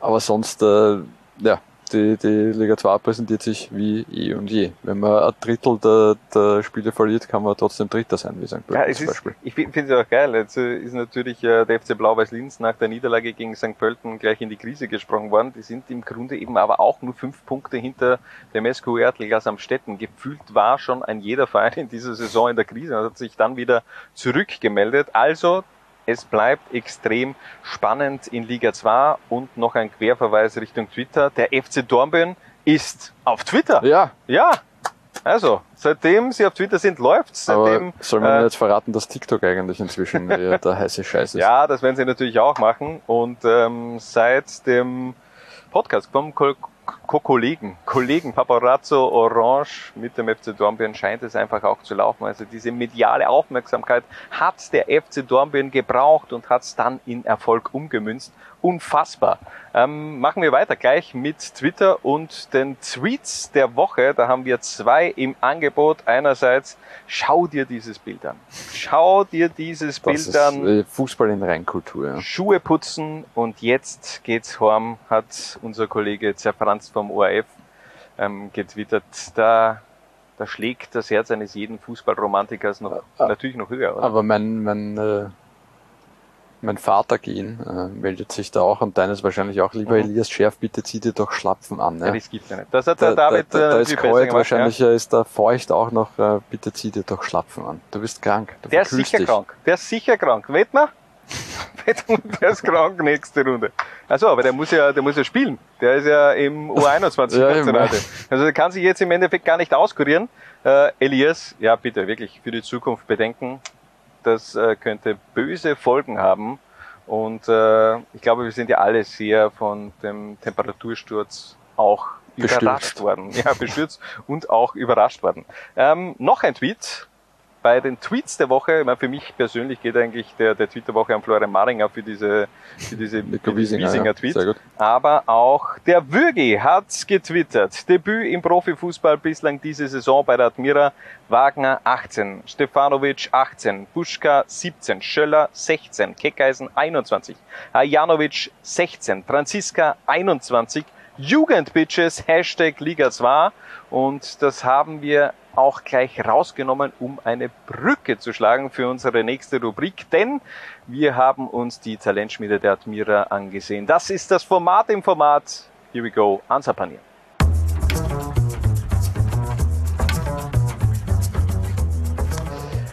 aber sonst, äh, ja, die, die Liga 2 präsentiert sich wie eh und je. Wenn man ein Drittel der, der Spiele verliert, kann man trotzdem Dritter sein, wie St. Ja, Pölten es zum ist, Beispiel. ich finde es auch geil. Jetzt äh, ist natürlich äh, der FC Blau-Weiß Linz nach der Niederlage gegen St. Pölten gleich in die Krise gesprungen worden. Die sind im Grunde eben aber auch nur fünf Punkte hinter dem SQ Ertl am Städten. Gefühlt war schon ein jeder Verein in dieser Saison in der Krise und hat sich dann wieder zurückgemeldet. Also es bleibt extrem spannend in Liga 2 und noch ein Querverweis Richtung Twitter. Der FC Dornbirn ist auf Twitter. Ja, Ja, also, seitdem sie auf Twitter sind, läuft's. Seitdem, aber soll man äh, jetzt verraten, dass TikTok eigentlich inzwischen der heiße Scheiß ist? ja, das werden sie natürlich auch machen. Und ähm, seit dem Podcast vom Ko Ko Kollegen, Kollegen Paparazzo Orange mit dem FC Dornbirn scheint es einfach auch zu laufen. Also diese mediale Aufmerksamkeit hat der FC Dornbirn gebraucht und hat es dann in Erfolg umgemünzt. Unfassbar. Ähm, machen wir weiter gleich mit Twitter und den Tweets der Woche. Da haben wir zwei im Angebot. Einerseits, schau dir dieses Bild an. Schau dir dieses das Bild an. äh, Fußball in Reinkultur. Ja. Schuhe putzen und jetzt geht's heim, hat unser Kollege Zerfranz vom ORF ähm, getwittert. Da, da schlägt das Herz eines jeden Fußballromantikers noch, Ah. natürlich noch höher, oder? Aber mein, mein, äh, mein Vater gehen äh, meldet sich da auch und deines wahrscheinlich auch. Lieber Mhm. Elias Schärf, bitte zieh dir doch Schlapfen an. Ja, Ja. das gibt's ja nicht. Das hat der Da, da, David da, äh, da ist besser kalt, gemacht, wahrscheinlich äh, ist da feucht auch noch, äh, bitte zieh dir doch Schlapfen an. Du bist krank. Du Ja. Der ist sicher dich. krank. Der ist sicher krank. Wett der ist krank nächste Runde. Also, aber der muss ja, der muss ja spielen. Der ist ja im U21 Ja, Nationalteam. Also der kann sich jetzt im Endeffekt gar nicht auskurieren. Äh, Elias, ja bitte, wirklich für die Zukunft bedenken. Das äh, könnte böse Folgen haben. Und äh, ich glaube, wir sind ja alle sehr von dem Temperatursturz auch Bestürzt. überrascht worden. Ja, bestürzt und auch überrascht worden. Ähm, noch ein Tweet bei den Tweets der Woche. Ich meine, für mich persönlich geht eigentlich der, der Tweet der Woche an Florian Maringer für diese, für diese für diesen Wiesinger, ja. Tweet. Aber auch der Würgi hat getwittert. Debüt im Profifußball bislang diese Saison bei der Admira. Wagner 18, Stefanovic 18, Buschka 17, Schöller 16, Keckeisen 21, Hajanovic 16, Franziska 21, Jugendbitches, Hashtag Liga 2. Und das haben wir auch gleich rausgenommen, um eine Brücke zu schlagen für unsere nächste Rubrik, denn wir haben uns die Talentschmiede der Admira angesehen. Das ist das Format im Format. Here we go, Answer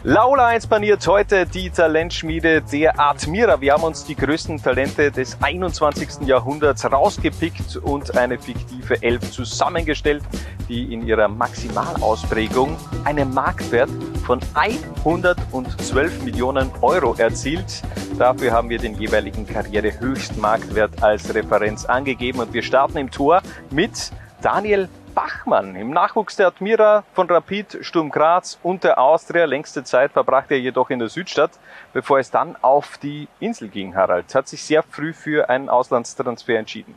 Laula 1 paniert heute die Talentschmiede der Admira. Wir haben uns die größten Talente des 21. Jahrhunderts rausgepickt und eine fiktive Elf zusammengestellt, die in ihrer Maximalausprägung einen Marktwert von 112 Millionen Euro erzielt. Dafür haben wir den jeweiligen Karrierehöchstmarktwert als Referenz angegeben und wir starten im Tor mit Daniel Bachmann. Im Nachwuchs der Admira von Rapid, Sturm Graz und der Austria. Längste Zeit verbrachte er jedoch in der Südstadt, bevor es dann auf die Insel ging, Harald. Hat sich sehr früh für einen Auslandstransfer entschieden.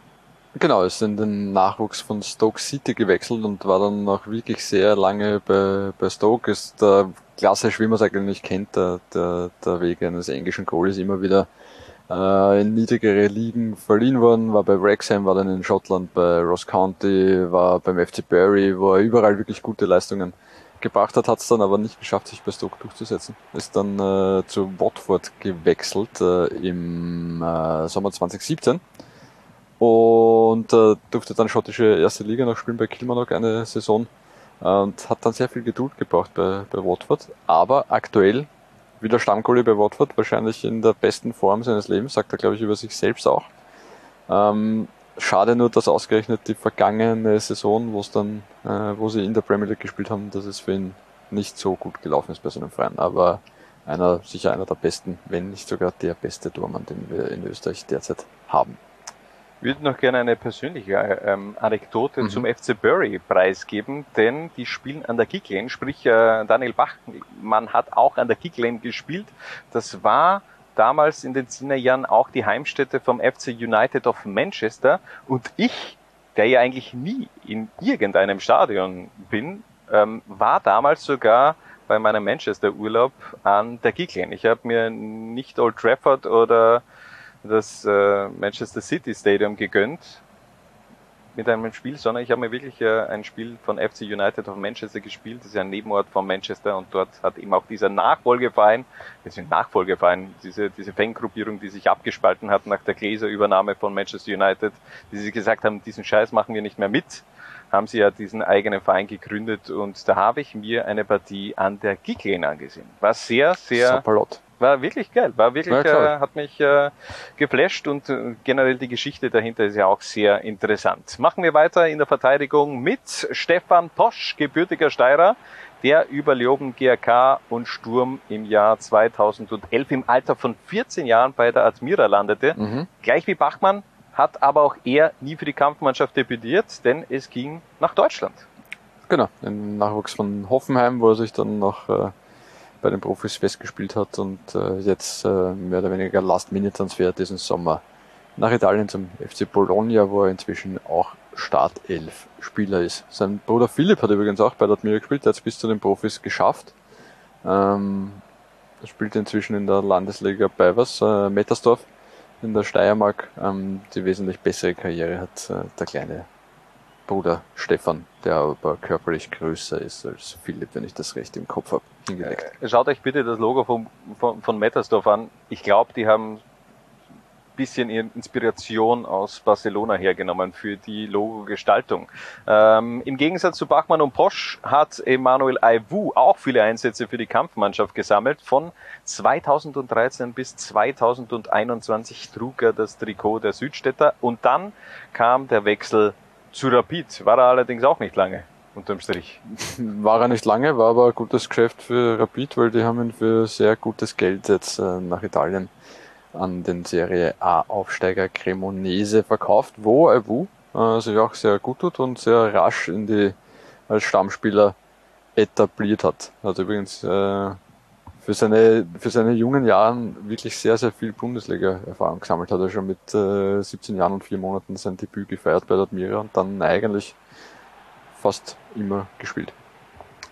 Genau, ist in den Nachwuchs von Stoke City gewechselt und war dann noch wirklich sehr lange bei, bei Stoke. Ist der klassisch, wie man es eigentlich kennt, der, der, der Weg eines englischen Goalies immer wieder äh, in niedrigere Ligen verliehen worden, war bei Wrexham, war dann in Schottland bei Ross County, war beim FC Bury, wo er überall wirklich gute Leistungen gebracht hat, hat es dann aber nicht geschafft, sich bei Stoke durchzusetzen. Ist dann äh, zu Watford gewechselt äh, im äh, Sommer 2017 und äh, durfte dann schottische erste Liga noch spielen bei Kilmarnock eine Saison äh, und hat dann sehr viel Geduld gebraucht bei, bei Watford, aber aktuell wieder Stammgoalie bei Watford, wahrscheinlich in der besten Form seines Lebens, sagt er glaube ich über sich selbst auch. Ähm, schade nur, dass ausgerechnet die vergangene Saison, wo es dann, äh, wo sie in der Premier League gespielt haben, dass es für ihn nicht so gut gelaufen ist bei so einem Verein, aber einer, sicher einer der besten, wenn nicht sogar der beste Tormann, den wir in Österreich derzeit haben. Ich würde noch gerne eine persönliche ähm, Anekdote Mhm. zum FC Bury preisgeben, denn die spielen an der Kick Lane, sprich äh, Daniel Bachmann hat auch an der Kick Lane gespielt. Das war damals in den 10er Jahren auch die Heimstätte vom FC United of Manchester und ich, der ja eigentlich nie in irgendeinem Stadion bin, ähm, war damals sogar bei meinem Manchester-Urlaub an der Kick Lane. Ich habe mir nicht Old Trafford oder das äh, Manchester City Stadium gegönnt mit einem Spiel, sondern ich habe mir wirklich äh, ein Spiel von FC United of Manchester gespielt. Das ist ja ein Nebenort von Manchester und dort hat eben auch dieser Nachfolgeverein, das ein Nachfolgeverein, diese, diese Fangruppierung, die sich abgespalten hat nach der Gläserübernahme von Manchester United, die sich gesagt haben, diesen Scheiß machen wir nicht mehr mit, haben sie ja diesen eigenen Verein gegründet und da habe ich mir eine Partie an der Giglane angesehen. War sehr, sehr Sapperlot. war wirklich geil, war wirklich, Ja, äh, hat mich äh, geflasht und äh, generell die Geschichte dahinter ist ja auch sehr interessant. Machen wir weiter in der Verteidigung mit Stefan Posch, gebürtiger Steirer, der über Leoben GRK und Sturm im Jahr 2011 im Alter von 14 Jahren bei der Admira landete. Mhm. Gleich wie Bachmann hat aber auch er nie für die Kampfmannschaft debütiert, denn es ging nach Deutschland. Genau, im Nachwuchs von Hoffenheim, wo er sich dann noch äh, bei den Profis festgespielt hat und äh, jetzt äh, mehr oder weniger Last-Minute-Transfer diesen Sommer nach Italien zum FC Bologna, wo er inzwischen auch Startelf-Spieler ist. Sein Bruder Philipp hat übrigens auch bei Admira gespielt, der hat es bis zu den Profis geschafft. Ähm, er spielt inzwischen in der Landesliga Beivers, äh, Mettersdorf in der Steiermark, ähm, die wesentlich bessere Karriere hat äh, der kleine Bruder Stefan, der aber körperlich größer ist als Philipp, wenn ich das recht im Kopf habe, hingelegt. Schaut euch bitte das Logo von, von, von Mettersdorf an. Ich glaube, die haben bisschen Inspiration aus Barcelona hergenommen für die Logo-Gestaltung. Ähm, Im Gegensatz zu Bachmann und Posch hat Emanuel Aivu auch viele Einsätze für die Kampfmannschaft gesammelt. Von 2013 bis 2021 trug er das Trikot der Südstädter und dann kam der Wechsel zu Rapid. War er allerdings auch nicht lange, unterm Strich. War er nicht lange, war aber ein gutes Geschäft für Rapid, weil die haben ihn für sehr gutes Geld jetzt äh, nach Italien an den Serie A-Aufsteiger Cremonese verkauft, wo Awu äh, sich auch sehr gut tut und sehr rasch in die als Stammspieler etabliert hat. Hat übrigens äh, für seine, für seine jungen Jahren wirklich sehr, sehr viel Bundesliga-Erfahrung gesammelt. Hat er schon mit äh, 17 Jahren und vier Monaten sein Debüt gefeiert bei der Admira und dann eigentlich fast immer gespielt.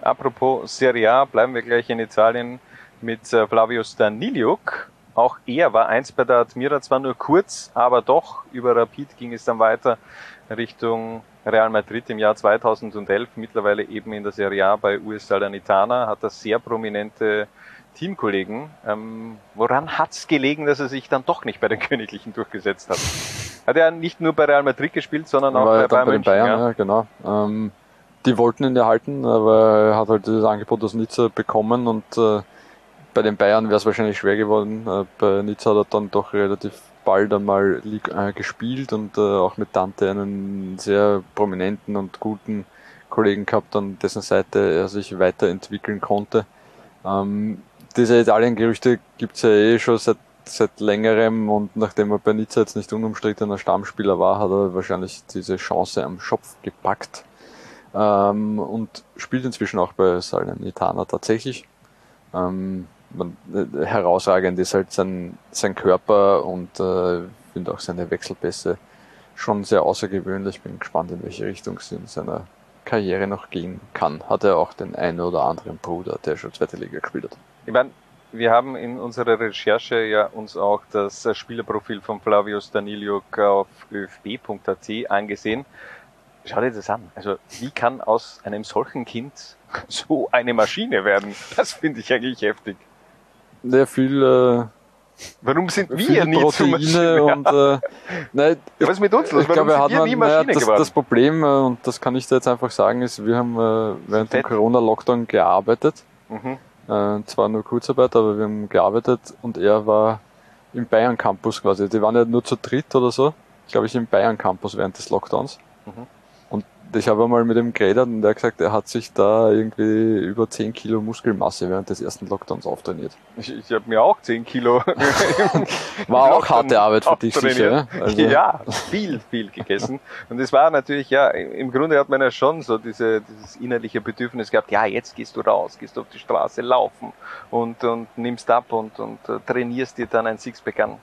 Apropos Serie A, bleiben wir gleich in Italien mit äh, Flavio Staniliuk. Auch er war eins bei der Admira, zwar nur kurz, aber doch über Rapid ging es dann weiter Richtung Real Madrid im Jahr 2011, mittlerweile eben in der Serie A bei US Salernitana, hat er sehr prominente Teamkollegen. Ähm, woran hat's gelegen, dass er sich dann doch nicht bei den Königlichen durchgesetzt hat? Hat er nicht nur bei Real Madrid gespielt, sondern auch bei, Bayern bei den? Bayern, ja. ja, genau. Ähm, die wollten ihn erhalten, aber er hat halt das Angebot aus Nizza bekommen und äh, bei den Bayern wäre es wahrscheinlich schwer geworden. Äh, bei Nizza hat er dann doch relativ bald einmal Ligue 1 gespielt und äh, auch mit Dante einen sehr prominenten und guten Kollegen gehabt, an dessen Seite er sich weiterentwickeln konnte. Ähm, diese Italien-Gerüchte gibt's ja eh schon seit, seit längerem und nachdem er bei Nizza jetzt nicht unumstrittener Stammspieler war, hat er wahrscheinlich diese Chance am Schopf gepackt ähm, und spielt inzwischen auch bei Salernitana tatsächlich. Ähm, man, äh, herausragend ist halt sein, sein Körper und äh, finde auch seine Wechselpässe schon sehr außergewöhnlich. Bin gespannt, in welche Richtung es in seiner Karriere noch gehen kann. Hat er auch den einen oder anderen Bruder, der schon zweite Liga gespielt hat. Ich meine, wir haben in unserer Recherche ja uns auch das Spielerprofil von Flavio Staniliuk auf öfb.at angesehen. Schau dir das an. Also, wie kann aus einem solchen Kind so eine Maschine werden? Das finde ich eigentlich heftig. Sehr viel, äh, Warum sind wir viele nie? Proteine und äh, nein, Ja, was ist mit uns los? ich Warum glaube, er sind hat wir nie naja, Maschine das, geworden? das Problem, äh, und das kann ich dir jetzt einfach sagen, ist, wir haben äh, während dem. Corona-Lockdown gearbeitet. mhm. Äh, zwar nur Kurzarbeit, aber wir haben gearbeitet und er war im Bayern Campus quasi. Die waren ja nur zu dritt oder so, glaube ich, im Bayern Campus während des Lockdowns. Mhm. Ich habe einmal mit ihm geredet und er hat gesagt, er hat sich da irgendwie über 10 Kilo Muskelmasse während des ersten Lockdowns auftrainiert. Ich, ich habe mir auch 10 Kilo. War auch harte Arbeit für dich sicher. Also, ja, viel, viel gegessen. Und es war natürlich, ja, im Grunde hat man ja schon so diese, dieses innerliche Bedürfnis gehabt, ja, jetzt gehst du raus, gehst auf die Straße laufen und, und nimmst ab und, und äh, trainierst dir dann ein Sixpack an.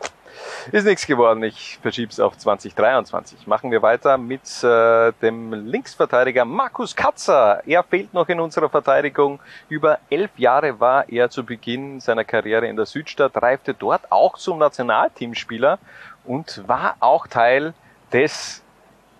Ist nichts geworden, ich verschieb's auf 2023. Machen wir weiter mit äh, dem Linksverteidiger Markus Katzer. Er fehlt noch in unserer Verteidigung. Über elf Jahre war er zu Beginn seiner Karriere in der Südstadt, reifte dort auch zum Nationalteamspieler und war auch Teil des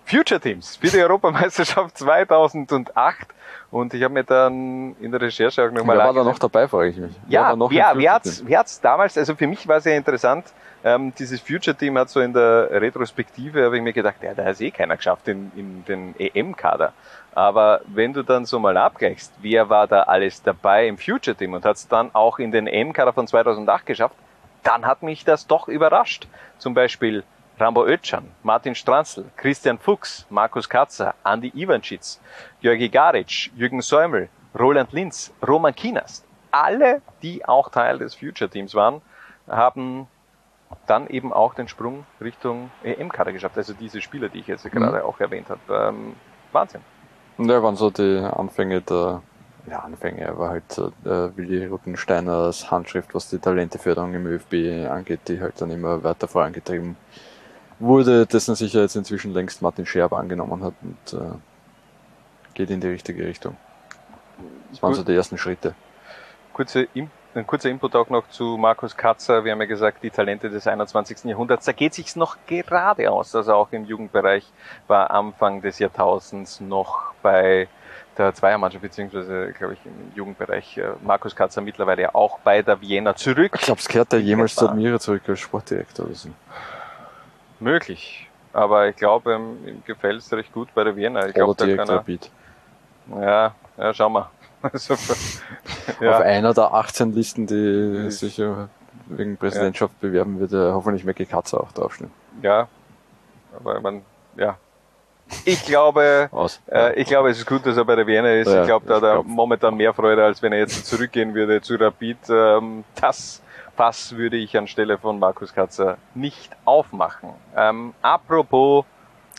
Future Teams für die Europameisterschaft 2008. Und ich habe mir dann in der Recherche auch nochmal Wer war da noch dabei, frage ich mich. Ja, wer, wer, hat's, wer hat's damals, also für mich war sehr interessant, ähm, dieses Future Team hat so in der Retrospektive, habe ich mir gedacht, ja, da hat eh keiner geschafft in, in den EM-Kader. Aber wenn du dann so mal abgleichst, wer war da alles dabei im Future Team und hat es dann auch in den EM-Kader von 2008 geschafft, dann hat mich das doch überrascht. Zum Beispiel Rambo Özcan, Martin Stranzl, Christian Fuchs, Markus Katzer, Andi Ivanschitz, Georgi Garic, Jürgen Säumel, Roland Linz, Roman Kinas. Alle, die auch Teil des Future Teams waren, haben dann eben auch den Sprung Richtung EM-Kader geschafft. Also diese Spieler, die ich jetzt gerade auch erwähnt habe. Ähm, Wahnsinn. Ja, waren so die Anfänge der, ja, Anfänge, er war halt äh, Willi Ruttensteiners Handschrift, was die Talenteförderung im ÖFB angeht, die halt dann immer weiter vorangetrieben wurde, dessen sich ja jetzt inzwischen längst Martin Scherb angenommen hat und äh, geht in die richtige Richtung. Das waren Gut. so die ersten Schritte. Kurze, Im- ein kurzer Input auch noch zu Markus Katzer. Wir haben ja gesagt, die Talente des 21. Jahrhunderts. Da geht sich's noch gerade aus. Also auch im Jugendbereich war Anfang des Jahrtausends noch bei der Zweiermannschaft, beziehungsweise, glaube ich, im Jugendbereich äh, Markus Katzer mittlerweile ja auch bei der Vienna zurück. Ich glaube, es kehrt er jemals zu Etwa. Admira zurück als Sportdirektor oder so. Möglich. Aber ich glaube, ihm, ihm gefällt es recht gut bei der Vienna. Ich glaube, da kann er, ja, ja, schauen wir. Also, Auf ja, einer der 18 Listen, die sich ja wegen Präsidentschaft bewerben, wird er hoffentlich Maggie Katzer auch draufstehen. ja, aber man, ja, ich glaube, äh, ich glaube, es ist gut, dass er bei der Vienna ist. Ja, ich glaube, da hat er glaub. momentan mehr Freude, als wenn er jetzt zurückgehen würde zu Rapid. Ähm, das Fass würde ich anstelle von Markus Katzer nicht aufmachen. Ähm, apropos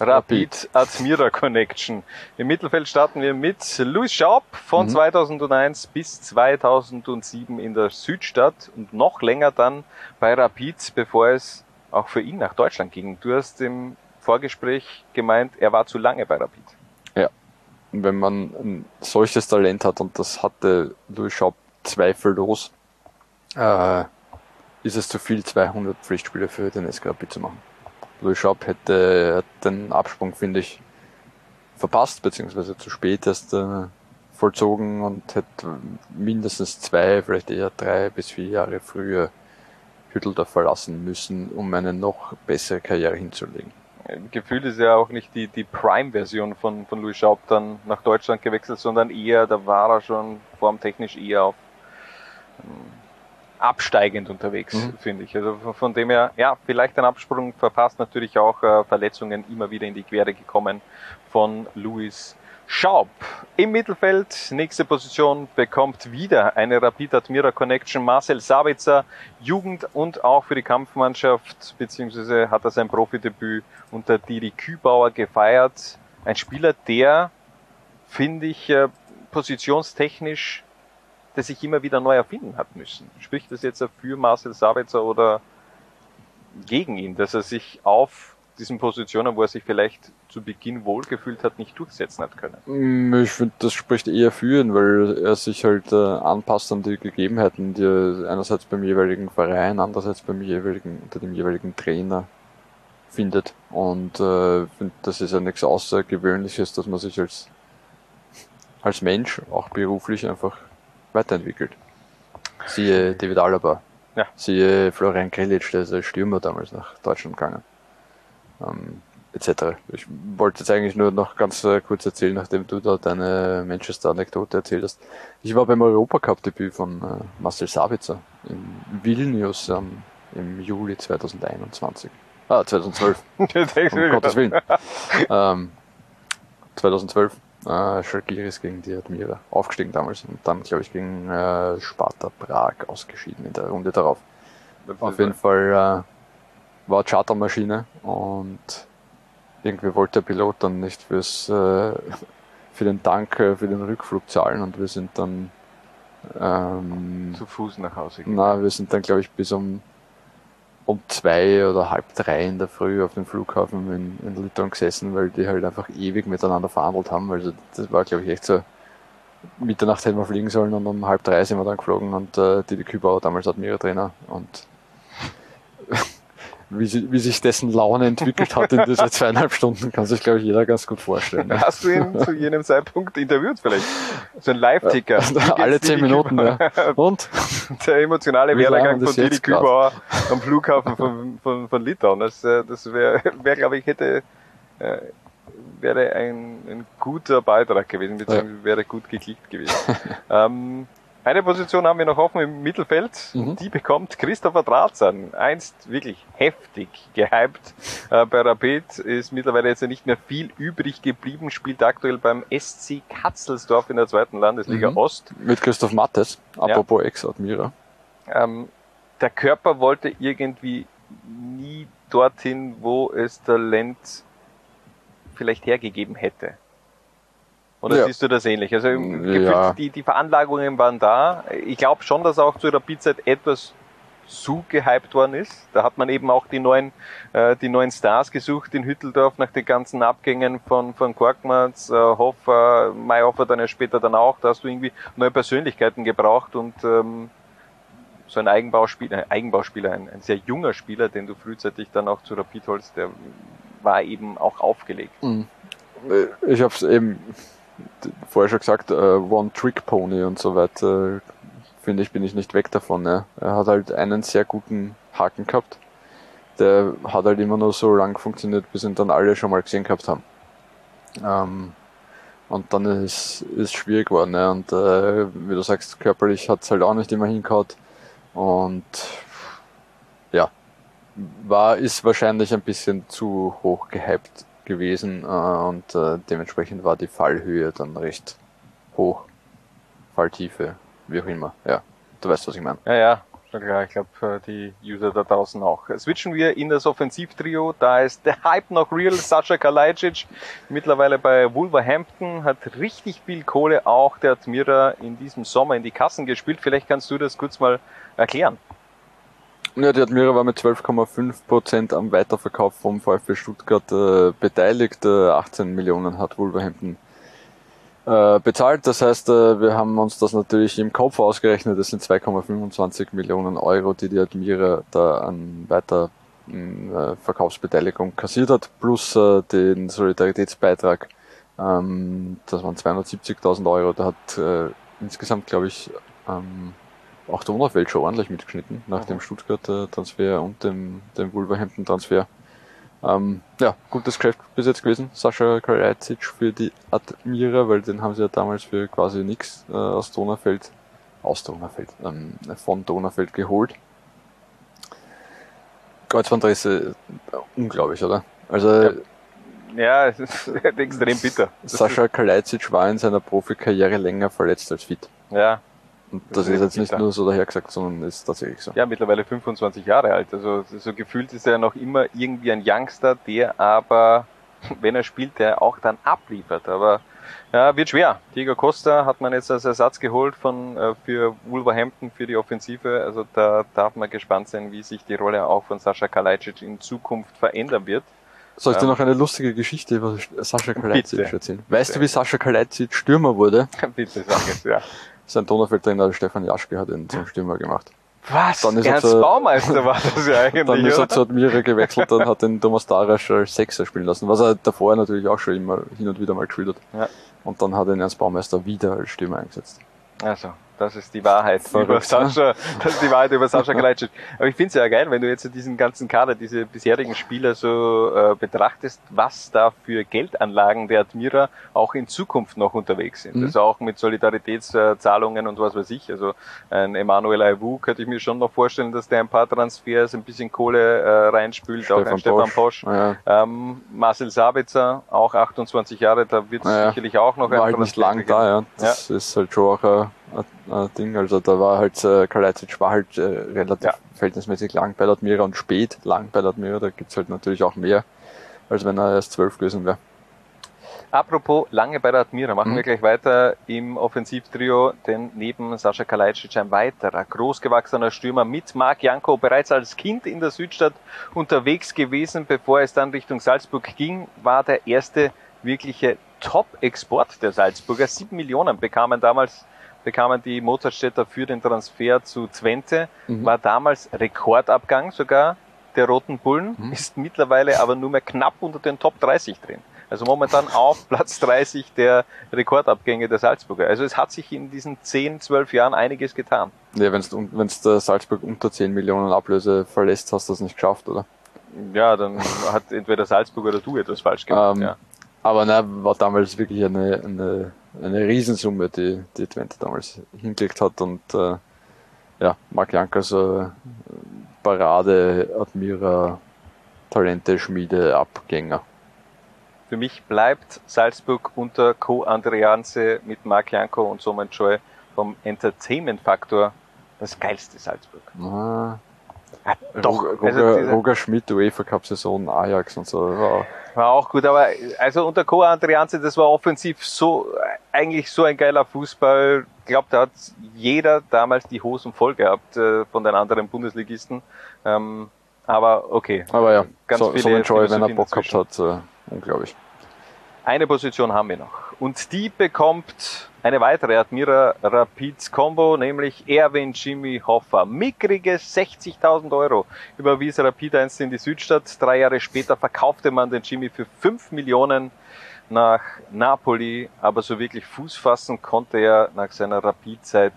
Rapid Admira Connection. Im Mittelfeld starten wir mit Louis Schaub von Mhm. 2001 bis 2007 in der Südstadt und noch länger dann bei Rapid, bevor es auch für ihn nach Deutschland ging. Du hast im Vorgespräch gemeint, er war zu lange bei Rapid. wenn man ein solches Talent hat, und das hatte Louis Schaub zweifellos, äh, ist es zu viel, 200 Pflichtspiele für den SK Rapid zu machen. Louis Schaub hätte den Absprung, finde ich, verpasst, beziehungsweise zu spät erst äh, vollzogen und hätte mindestens zwei, vielleicht eher drei bis vier Jahre früher Hütteldorf verlassen müssen, um eine noch bessere Karriere hinzulegen. Gefühlt ist ja auch nicht die, die Prime-Version von, von Louis Schaub dann nach Deutschland gewechselt, sondern eher, da war er schon formtechnisch eher auf ähm, absteigend unterwegs, Mhm. finde ich. Also von, dem her, ja, vielleicht ein Absprung verpasst, natürlich auch äh, Verletzungen immer wieder in die Quere gekommen von Louis Schaub. Im Mittelfeld, nächste Position, bekommt wieder eine Rapid Admira Connection Marcel Sabitzer, Jugend und auch für die Kampfmannschaft, beziehungsweise hat er sein Profidebüt unter Didi Kübauer gefeiert. Ein Spieler, der, finde ich, äh, positionstechnisch, der sich immer wieder neu erfinden hat müssen. Spricht das jetzt für Marcel Sabitzer oder gegen ihn, dass er sich auf diesen Positionen, wo er sich vielleicht zu Beginn wohlgefühlt hat, nicht durchsetzen hat können? Mm, Ich finde, das spricht eher für ihn, weil er sich halt äh, anpasst an die Gegebenheiten, die er einerseits beim jeweiligen Verein, andererseits beim jeweiligen, unter dem jeweiligen Trainer findet. Und äh, find, das ist ja nichts Außergewöhnliches, dass man sich als, als Mensch, auch beruflich, einfach weiterentwickelt. Siehe David Alaba. Ja. Siehe Florian Grilic, der ist als Stürmer damals nach Deutschland gegangen. Ähm, etc. Ich wollte jetzt eigentlich nur noch ganz äh, kurz erzählen, nachdem du da deine Manchester-Anekdote erzählt hast. Ich war beim Europacup-Debüt von äh, Marcel Sabitzer in Vilnius ähm, im Juli 2021. Ah, 2012, um Gottes Willen. ähm, 2012. Äh, Schalgiris gegen die Admira. Aufgestiegen damals und dann, glaube ich, gegen äh, Sparta Prag ausgeschieden in der Runde darauf. Auf jeden Fall äh, war Chartermaschine und irgendwie wollte der Pilot dann nicht fürs äh, für den Tank äh, für den Rückflug zahlen und wir sind dann ähm, zu Fuß nach Hause gegangen. na, wir sind dann glaube ich bis um um zwei oder halb drei in der Früh auf dem Flughafen in, in Litauen gesessen, weil die halt einfach ewig miteinander verhandelt haben. Also das war glaube ich echt so Mitternacht hätten wir fliegen sollen und um halb drei sind wir dann geflogen und äh, Didi Kübauer damals Admira-Trainer und wie, sie, wie sich dessen Laune entwickelt hat in diese zweieinhalb Stunden, kann sich, glaube ich, jeder ganz gut vorstellen. Hast du ihn zu jenem Zeitpunkt interviewt vielleicht? So ein Live-Ticker. Geht's Alle zehn Minuten, ja. Und? Der emotionale Werdegang von Didi? Kübauer am Flughafen von, von, von Litauen. Das, äh, das wäre, wär, glaube ich, hätte, äh, wäre ein, ein guter Beitrag gewesen, beziehungsweise wäre gut geklickt gewesen. ähm, eine Position haben wir noch offen im Mittelfeld. Mhm. Die bekommt Christopher Dratzan. Einst wirklich heftig gehypt äh, bei Rapid. Ist mittlerweile jetzt ja nicht mehr viel übrig geblieben. Spielt aktuell beim SC Katzelsdorf in der zweiten Landesliga Mhm. Ost. Mit Christoph Mattes, apropos Ex-Admira. Ähm, der Körper wollte irgendwie nie dorthin, wo es Talent vielleicht hergegeben hätte. Oder Ja. siehst du das ähnlich? Also im Ja. Die, die Veranlagungen waren da. Ich glaube schon, dass auch zu der Pizza etwas zu gehypt worden ist. Da hat man eben auch die neuen, äh, die neuen Stars gesucht in Hütteldorf nach den ganzen Abgängen von, von Korkmaz, äh, Hoffer, Mayhofer dann ja später dann auch. Da hast du irgendwie neue Persönlichkeiten gebraucht und ähm, so ein Eigenbauspieler, ein Eigenbauspieler, ein, ein sehr junger Spieler, den du frühzeitig dann auch zu Rapid holst, der war eben auch aufgelegt. Mhm. Ich habe es eben vorher schon gesagt, äh, One-Trick-Pony und so weiter, finde ich, bin ich nicht weg davon. Ja. Er hat halt einen sehr guten Haken gehabt. Der hat halt immer nur so lang funktioniert, bis ihn dann alle schon mal gesehen gehabt haben. Ähm, und dann ist es schwierig geworden. Ja. Und äh, wie du sagst, körperlich hat es halt auch nicht immer hingehauen. Und ja, war, ist wahrscheinlich ein bisschen zu hoch gehypt gewesen äh, und äh, dementsprechend war die Fallhöhe dann recht hoch. Falltiefe, wie auch immer. Ja, du weißt, was ich meine. Ja, ja, schon klar. Ich glaube, die User da draußen auch. Switchen wir in das Offensivtrio. Da ist der Hype noch real. Sascha Kalajdzic, mittlerweile bei Wolverhampton, hat richtig viel Kohle. Auch der Admira in diesem Sommer in die Kassen gespielt. Vielleicht kannst du das kurz mal erklären. Ja, die Admira war mit 12,5% am Weiterverkauf vom VfB Stuttgart äh, beteiligt. Äh, 18 Millionen hat Wolverhampton äh, bezahlt. Das heißt, äh, wir haben uns das natürlich im Kopf ausgerechnet. Das sind 2,25 Millionen Euro, die die Admira da an weiter äh, kassiert hat, plus äh, den Solidaritätsbeitrag. Ähm, das waren 270.000 Euro. Da hat äh, insgesamt, glaube ich, ähm, auch der Donauwelt schon ordentlich mitgeschnitten, nach dem Stuttgart-Transfer und dem, dem Wolverhampton-Transfer. Ähm, ja, gutes Geschäft bis jetzt gewesen. Sascha Kalajdzic für die Admira, weil den haben sie ja damals für quasi nichts äh, aus Donaufeld, aus Donaufeld, ähm, von Donaufeld geholt. Kreuzbandrisse, äh, unglaublich, oder? Also, ja, es ist extrem bitter. Sascha Kalajdzic war in seiner Profikarriere länger verletzt als fit. Ja, und das, das ist jetzt nicht nur so dahergesagt, sondern ist tatsächlich so. Ja, mittlerweile 25 Jahre alt. Also so gefühlt ist er noch immer irgendwie ein Youngster, der aber, wenn er spielt, der auch dann abliefert. Aber ja, wird schwer. Diego Costa hat man jetzt als Ersatz geholt von äh, für Wolverhampton für die Offensive. Also da darf man gespannt sein, wie sich die Rolle auch von Sascha Kalajdzic in Zukunft verändern wird. Soll ich dir Ähm, noch eine lustige Geschichte über Sascha Kalajdzic Bitte. erzählen? Weißt du, wie Sascha Kalajdzic Stürmer wurde? Bitte sag es, ja. Sein Donaufeldtrainer Stefan Jaschke hat ihn zum Stürmer gemacht. Was? Dann ist er Ernst zu- Baumeister war das ja eigentlich, Dann ist er oder? zu Admira gewechselt und hat den Thomas Darasch als Sechser spielen lassen, was er davor natürlich auch schon immer hin und wieder mal gespielt hat. Ja. Und dann hat er ihn als Baumeister wieder als Stürmer eingesetzt. Also, das ist die Wahrheit über Verrückt? Sascha, das ist die Wahrheit über Sascha Kalajdzic. Aber ich finde es ja geil, wenn du jetzt diesen ganzen Kader, diese bisherigen Spieler so äh, betrachtest, was da für Geldanlagen der Admira auch in Zukunft noch unterwegs sind. Mhm. Also auch mit Solidaritätszahlungen und was weiß ich. Also ein Emanuel Aivu könnte ich mir schon noch vorstellen, dass der ein paar Transfers, ein bisschen Kohle äh, reinspült, auch ein Stefan Posch. Ja, Ähm, Marcel Sabitzer, auch 28 Jahre, da wird es Ja, ja. sicherlich auch noch war halt nicht lang da, ja. Das ist halt schon auch ein, ein, ein Ding. Also da war halt, äh, Kalajdzic war halt äh, relativ Ja. verhältnismäßig lang bei der Admira und spät lang bei der Admira. Da gibt's halt natürlich auch mehr, als wenn er erst zwölf gewesen wäre. Apropos lange bei der Admira, machen Mhm. wir gleich weiter im Offensivtrio, denn neben Sascha Kalajdzic ein weiterer großgewachsener Stürmer mit Marc Janko bereits als Kind in der Südstadt unterwegs gewesen, bevor es dann Richtung Salzburg ging, war der erste wirkliche Top-Export der Salzburger. Sieben Millionen bekamen damals bekamen die Mozartstädter für den Transfer zu Twente, Mhm. war damals Rekordabgang sogar der Roten Bullen, Mhm. ist mittlerweile aber nur mehr knapp unter den Top 30 drin. Also momentan auf Platz 30 der Rekordabgänge der Salzburger. Also es hat sich in diesen 10, 12 Jahren einiges getan. Ja, wenn's wenn's der Salzburg unter 10 Millionen Ablöse verlässt, hast du das nicht geschafft, oder? Ja, dann hat entweder Salzburg oder du etwas falsch gemacht. Ähm, ja. Aber ne, war damals wirklich eine, eine, eine Riesensumme, die, die Twente damals hingelegt hat und äh, ja, Marc Janka so äh, Parade, Admira, Talente, Schmiede, Abgänger. Für mich bleibt Salzburg unter Co. Andreanze mit Marc Janko und Soman Joy vom Entertainment-Faktor das geilste Salzburg. Ah, Ja, doch, Roger, also Roger, diese- Roger Schmidt, UEFA Cup Saison, Ajax und so. Wow. War auch gut, aber also unter Co. Andreanze, das war offensiv so, eigentlich so ein geiler Fußball. Ich glaube, da hat jeder damals die Hosen voll gehabt äh, von den anderen Bundesligisten. Ähm, aber okay. Aber ja, Ganz so, viele so ein Joy, wenn er Bock gehabt hat, äh, unglaublich. Eine Position haben wir noch. Und die bekommt eine weitere Admira Rapids Combo, nämlich Erwin Jimmy Hoffa. Mickrige 60.000 Euro überwies Rapid einst in die Südstadt. Drei Jahre später verkaufte man den Jimmy für 5 Millionen nach Napoli. Aber so wirklich Fuß fassen konnte er nach seiner Rapid-Zeit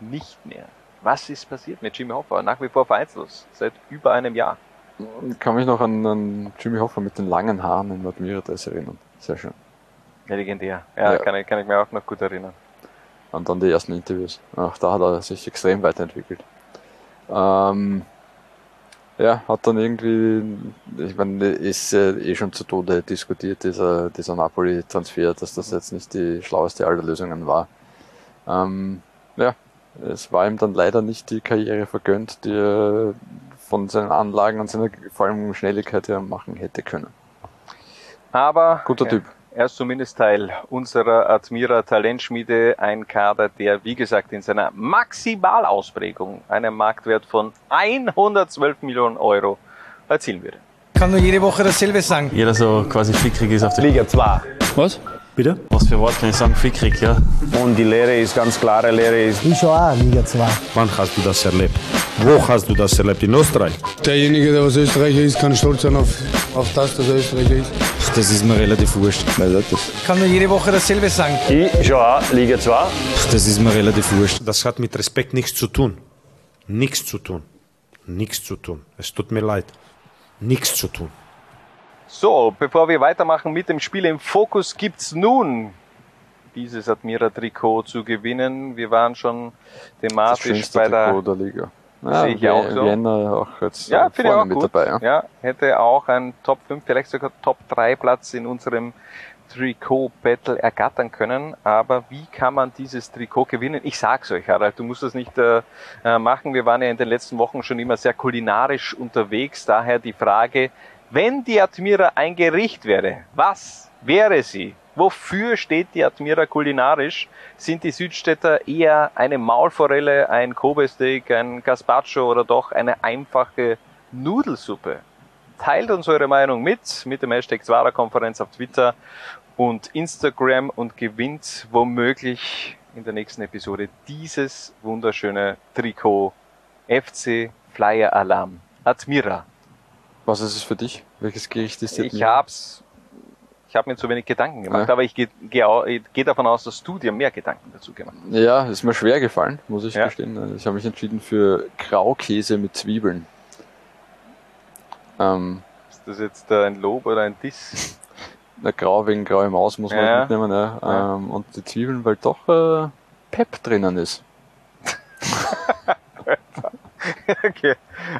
nicht mehr. Was ist passiert mit Jimmy Hoffa? Nach wie vor vereinslos. Seit über einem Jahr. Ich kann mich noch an, an Jimmy Hoffa mit den langen Haaren in Admira erinnern. Sehr schön. Ja, legendär. Ja, Ja. Kann, ich, kann ich mir auch noch gut erinnern. Und dann die ersten Interviews. Ach, da hat er sich extrem weiterentwickelt. Ähm, ja, hat dann irgendwie, ich meine, ist äh, eh schon zu Tode diskutiert, dieser, dieser Napoli-Transfer, dass das jetzt nicht die schlaueste aller Lösungen war. Ähm, ja, es war ihm dann leider nicht die Karriere vergönnt, die er von seinen Anlagen und seiner vor allem Schnelligkeit her machen hätte können. Aber Guter Typ. er ist zumindest Teil unserer Admira Talentschmiede, ein Kader, der wie gesagt in seiner Maximalausprägung einen Marktwert von 112 Millionen Euro erzielen würde. Ich kann nur jede Woche dasselbe sagen. Jeder so quasi fickrig ist auf der Liga 2. Was? Bitte? Was für Wort kann ich sagen? Fickrig, ja. Und die Lehre ist ganz klare Lehre ist, Ich schon auch Liga 2. Wann hast du das erlebt? Wo hast du das erlebt? In Österreich? Derjenige, der was Österreicher ist, kann stolz sein auf, auf das, dass er Österreicher ist. Das ist mir relativ wurscht. Ich kann nur jede Woche dasselbe sagen. ich schon auch Liga 2. Ach, das ist mir relativ wurscht. Das hat mit Respekt nichts zu tun. Nichts zu tun. Nichts zu tun. Es tut mir leid. Nichts zu tun. So, bevor wir weitermachen mit dem Spiel im Fokus, gibt's nun dieses Admira-Trikot zu gewinnen. Wir waren schon thematisch bei der Trikot der Liga. Sehe ich auch so. Vienna auch jetzt Ja, finde ich vorne auch mit gut. dabei. Ja. Ja, hätte auch ein Top 5, vielleicht sogar Top 3 Platz in unserem Trikot-Battle ergattern können. Aber wie kann man dieses Trikot gewinnen? Ich sag's euch, Harald, du musst das nicht äh, äh, machen. Wir waren ja in den letzten Wochen schon immer sehr kulinarisch unterwegs. Daher die Frage, wenn die Admira ein Gericht wäre, was wäre sie? Wofür steht die Admira kulinarisch? Sind die Südstädter eher eine Maulforelle, ein Kobe-Steak, ein Gazpacho oder doch eine einfache Nudelsuppe? Teilt uns eure Meinung mit, mit dem Hashtag Zwarer-Konferenz auf Twitter und Instagram und gewinnt womöglich in der nächsten Episode dieses wunderschöne Trikot FC Flyer Alarm Admira. Was ist es für dich? Welches Gericht ist jetzt Ich hab's, ich habe mir zu wenig Gedanken gemacht, Ja. aber ich gehe geh, davon aus, dass du dir mehr Gedanken dazu gemacht hast. Ja, ist mir schwer gefallen, muss ich Ja. gestehen. Ich habe mich entschieden für Graukäse mit Zwiebeln. Ähm, Ist das jetzt äh, ein Lob oder ein Diss? na, grau wegen graue Maus muss man Ja. mitnehmen. Ja. Ähm, und die Zwiebeln, weil doch äh, Pep drinnen ist. okay,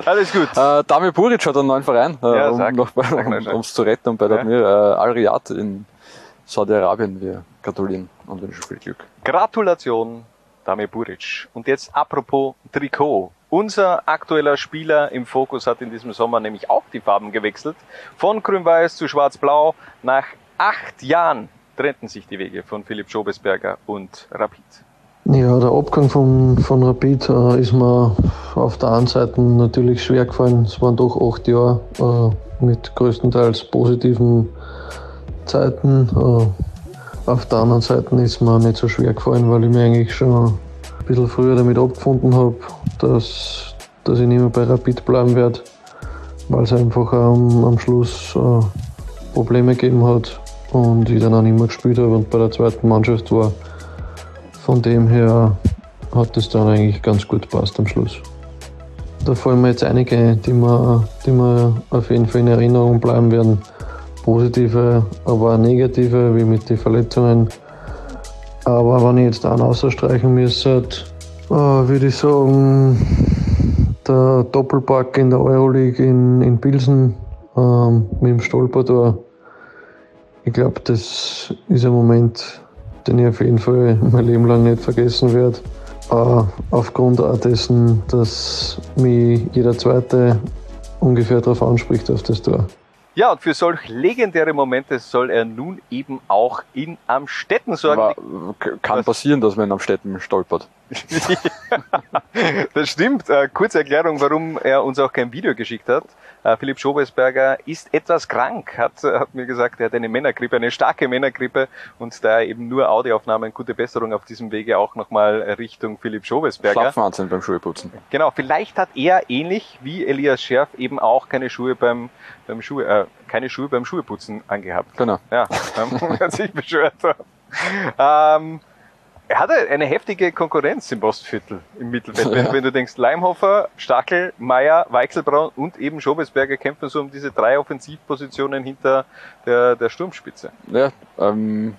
alles gut. Äh, Dami Buric hat einen neuen Verein, äh, Ja, um noch bei, um, ums zu retten und bei der Ja. Admir, äh, Al Riyad in Saudi-Arabien. Wir gratulieren und wünschen viel Glück. Gratulation, Dame Buric. Und jetzt apropos Trikot. Unser aktueller Spieler im Fokus hat in diesem Sommer nämlich auch die Farben gewechselt. Von grün-weiß zu schwarz-blau. Nach acht Jahren trennten sich die Wege von Philipp Schobesberger und Rapid. Ja, der Abgang von, von Rapid äh, ist mir auf der einen Seite natürlich schwer gefallen. Es waren doch acht Jahre äh, mit größtenteils positiven Zeiten. Äh, auf der anderen Seite ist mir nicht so schwer gefallen, weil ich mir eigentlich schon ein bisschen früher damit abgefunden habe, dass, dass ich nicht mehr bei Rapid bleiben werde, weil es einfach am, am Schluss äh, Probleme gegeben hat und ich dann auch nicht mehr gespielt habe und bei der zweiten Mannschaft war. Von dem her hat es dann eigentlich ganz gut gepasst am Schluss. Da fallen mir jetzt einige, ein, die mir, die mir auf jeden Fall in Erinnerung bleiben werden. Positive, aber auch negative, wie mit den Verletzungen. Aber wenn ich jetzt einen ausstreichen müsste, äh, würde ich sagen, der Doppelpack in der Euroleague in, in Pilsen ähm, mit dem Stolpertor. Ich glaube, das ist ein Moment, den ich auf jeden Fall mein Leben lang nicht vergessen werde. Äh, aufgrund auch dessen, dass mich jeder Zweite ungefähr darauf anspricht, auf das Tor. Ja, und für solch legendäre Momente soll er nun eben auch in Amstetten sorgen. Aber k- kann passieren, dass man am Städten stolpert. das stimmt. Äh, kurze Erklärung, warum er uns auch kein Video geschickt hat. Äh, Philipp Schobesberger ist etwas krank, hat, äh, hat mir gesagt, er hat eine Männergrippe, eine starke Männergrippe und da eben nur Audioaufnahmen, gute Besserung auf diesem Wege auch nochmal Richtung Philipp Schobesberger. Schlafwahnsinn beim Schuheputzen. Genau, vielleicht hat er ähnlich wie Elias Scherf eben auch keine Schuhe beim, beim Schuhe, äh, keine Schuhe beim Schuheputzen angehabt. Genau. Ja, ähm, hat sich beschwert. Ähm, er hatte eine heftige Konkurrenz im Postviertel im Mittelfeld. Wenn, Ja. wenn du denkst, Leimhofer, Stachel, Meier, Weichselbraun und eben Schobesberger kämpfen so um diese drei Offensivpositionen hinter der, der Sturmspitze. Ja, ähm,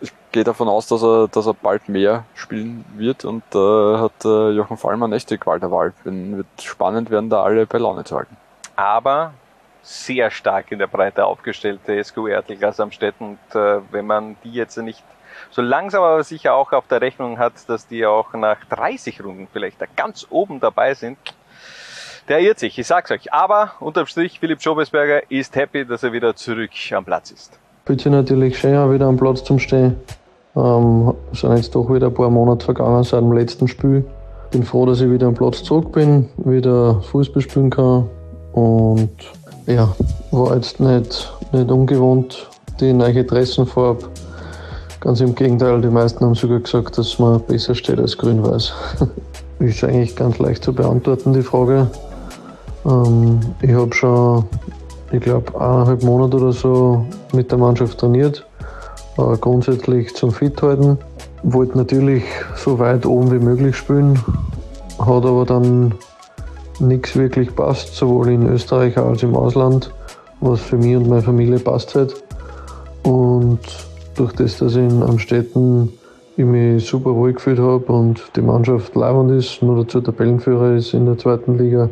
ich gehe davon aus, dass er, dass er bald mehr spielen wird und äh, hat äh, Jochen Fallmann echt die Qual der Wahl. Bin, wird spannend werden, da alle bei Laune zu halten. Aber sehr stark in der Breite aufgestellte SGU Ertelgas am Städten und äh, wenn man die jetzt nicht so langsam aber sicher auch auf der Rechnung hat, dass die auch nach 30 Runden vielleicht da ganz oben dabei sind, der irrt sich, ich sag's euch. Aber unterm Strich, Philipp Schobesberger ist happy, dass er wieder zurück am Platz ist. Fühlt sich natürlich schön, wieder am Platz zum Stehen. Ähm, sind jetzt doch wieder ein paar Monate vergangen seit dem letzten Spiel. Bin froh, dass ich wieder am Platz zurück bin, wieder Fußball spielen kann. Und ja, war jetzt nicht, nicht ungewohnt, die neue Dressenfarbe. Ganz im Gegenteil, die meisten haben sogar gesagt, dass man besser steht als grün-weiß. ist eigentlich ganz leicht zu beantworten, die Frage. Ähm, ich habe schon, ich glaube, eineinhalb Monate oder so mit der Mannschaft trainiert. Äh, grundsätzlich zum Fit halten. Wollte natürlich so weit oben wie möglich spielen, hat aber dann nichts wirklich passt, sowohl in Österreich als im Ausland, was für mich und meine Familie passt hat. Und durch das, dass ich in Amstetten ich mich super wohl gefühlt habe und die Mannschaft leibend ist, nur dazu Tabellenführer ist in der zweiten Liga,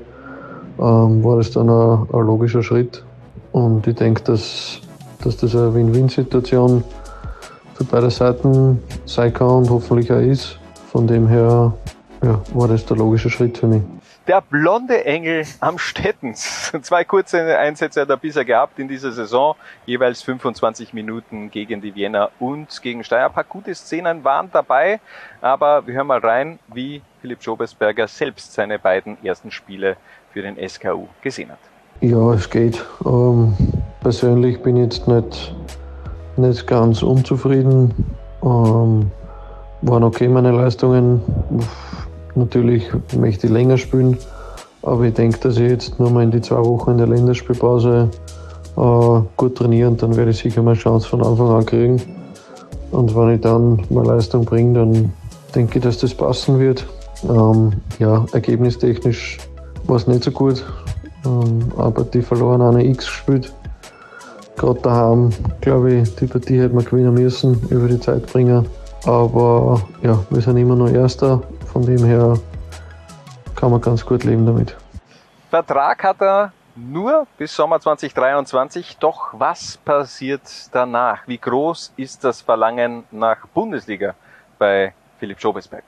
ähm, war das dann ein, ein, logischer Schritt. Und ich denke, dass, dass das eine Win-Win-Situation für beide Seiten sein kann und hoffentlich auch ist. Von dem her ja, war das der logische Schritt für mich. Der blonde Engel am Stettens. Zwei kurze Einsätze hat er bisher gehabt in dieser Saison. Jeweils 25 Minuten gegen die Vienna und gegen Steyr. Ein paar gute Szenen waren dabei. Aber wir hören mal rein, wie Philipp Schobesberger selbst seine beiden ersten Spiele für den SKU gesehen hat. Ja, es geht. Ähm, persönlich bin ich jetzt nicht, nicht ganz unzufrieden. Ähm, waren okay meine Leistungen. Natürlich möchte ich länger spielen, aber ich denke, dass ich jetzt nur mal in die zwei Wochen in der Länderspielpause äh, gut trainiere und dann werde ich sicher meine Chance von Anfang an kriegen. Und wenn ich dann meine Leistung bringe, dann denke ich, dass das passen wird. Ähm, ja, ergebnistechnisch war es nicht so gut, ähm, aber die verloren eine X gespielt. Gerade daheim, glaube ich, die Partie hätte man gewinnen müssen über die Zeit bringen. Aber ja, wir sind immer noch Erster von dem her kann man ganz gut leben damit. Vertrag hat er nur bis Sommer 2023. Doch was passiert danach? Wie groß ist das Verlangen nach Bundesliga bei Philipp Schobesberg?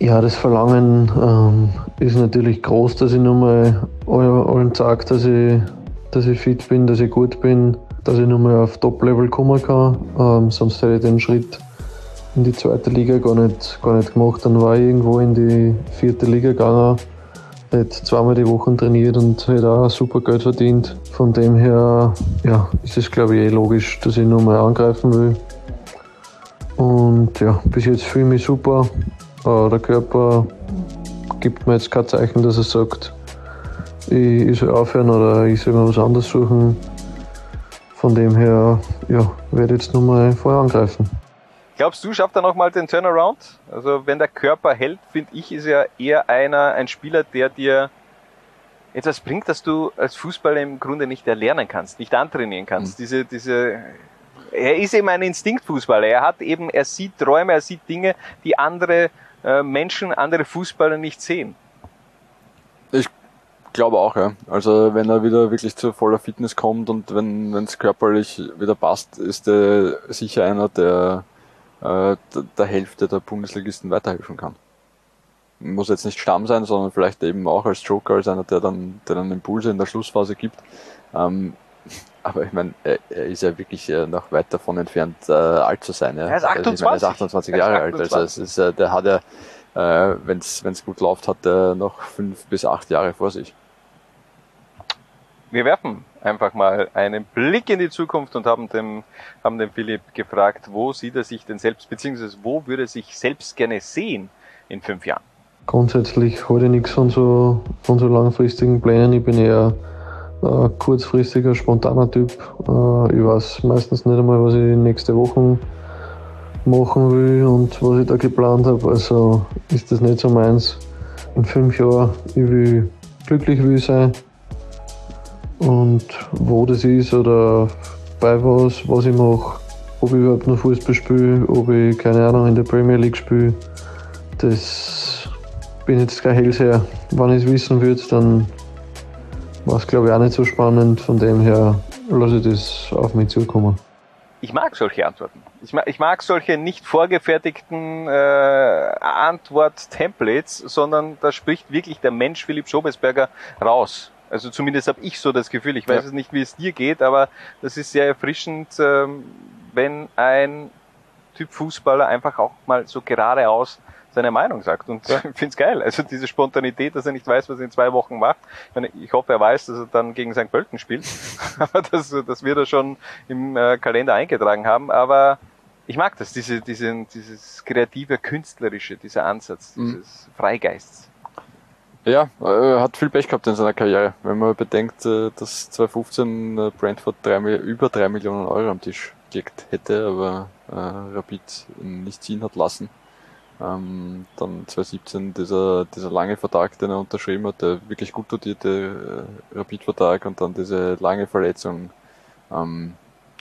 Ja, das Verlangen ähm, ist natürlich groß, dass ich nochmal allen sage, dass ich, dass ich fit bin, dass ich gut bin, dass ich nochmal auf Top-Level kommen kann. Ähm, sonst hätte ich den Schritt in die zweite Liga gar nicht, gar nicht gemacht. Dann war ich irgendwo in die vierte Liga gegangen, hätte zweimal die Woche trainiert und hätte auch super Geld verdient. Von dem her ja, ist es, glaube ich, eh logisch, dass ich nochmal angreifen will. Und ja, bis jetzt fühle ich mich super. Der Körper gibt mir jetzt kein Zeichen, dass er sagt, ich, ich soll aufhören oder ich soll mir was anderes suchen. Von dem her ja, werde ich jetzt nochmal vorher angreifen. Glaubst du, schafft er nochmal den Turnaround? Also wenn der Körper hält, finde ich, ist er eher einer, ein Spieler, der dir etwas bringt, das du als Fußballer im Grunde nicht erlernen kannst, nicht antrainieren kannst. Mhm. Diese, diese, er ist eben ein Instinktfußballer. Er hat eben, er sieht Träume, er sieht Dinge, die andere äh, Menschen, andere Fußballer nicht sehen. Ich glaube auch, ja. Also wenn er wieder wirklich zu voller Fitness kommt und wenn es körperlich wieder passt, ist er sicher einer, der äh, der Hälfte der Bundesligisten weiterhelfen kann. Muss jetzt nicht Stamm sein, sondern vielleicht eben auch als Joker, als einer, der dann, der dann Impulse in der Schlussphase gibt. Ähm, aber ich meine, er, er, ist ja wirklich äh, noch weit davon entfernt, äh, alt zu sein. Ja. Er ist 28, er ist 28 Jahre alt. Also es ist, äh, der hat ja, äh, wenn es gut läuft, hat er noch fünf bis acht Jahre vor sich. Wir werfen einfach mal einen Blick in die Zukunft und haben dem, haben dem Philipp gefragt, wo sieht er sich denn selbst, beziehungsweise wo würde er sich selbst gerne sehen in fünf Jahren? Grundsätzlich ich nichts von so, von so langfristigen Plänen. Ich bin eher ein kurzfristiger, spontaner Typ. Äh, ich weiß meistens nicht einmal, was ich nächste Woche machen will und was ich da geplant habe. Also ist das nicht so meins. In fünf Jahren, ich will glücklich will sein und wo das ist oder bei was, was ich mache, ob ich überhaupt noch Fußball spiele, ob ich, keine Ahnung, in der Premier League spiele. Das bin jetzt kein Hellseher. Wenn ich es wissen würde, dann war es, glaube ich, auch nicht so spannend. Von dem her lasse ich das auf mich zukommen. Ich mag solche Antworten. Ich mag, ich mag solche nicht vorgefertigten äh, Antwort-Templates, sondern da spricht wirklich der Mensch Philipp Schobesberger raus. Also zumindest habe ich so das Gefühl. Ich weiß Ja. es nicht, wie es dir geht, aber das ist sehr erfrischend, ähm, wenn ein Typ Fußballer einfach auch mal so geradeaus seine Meinung sagt. Und ich finde es geil. Also diese Spontanität, dass er nicht weiß, was er in zwei Wochen macht. Ich, meine, ich hoffe, er weiß, dass er dann gegen St. Pölten spielt. Aber das, das wird er schon im äh, Kalender eingetragen haben. Aber ich mag das, diese, diese, dieses kreative, künstlerische, dieser Ansatz, Mhm. dieses Freigeists. Ja, er hat viel Pech gehabt in seiner Karriere. Wenn man bedenkt, äh, dass 2015 äh, Brentford drei, über drei Millionen Euro am Tisch gelegt hätte, aber äh, Rapid nicht ziehen hat lassen. Ähm, dann 2017 dieser, dieser lange Vertrag, den er unterschrieben hat, der wirklich gut dotierte äh, Rapid-Vertrag und dann diese lange Verletzung. Ähm,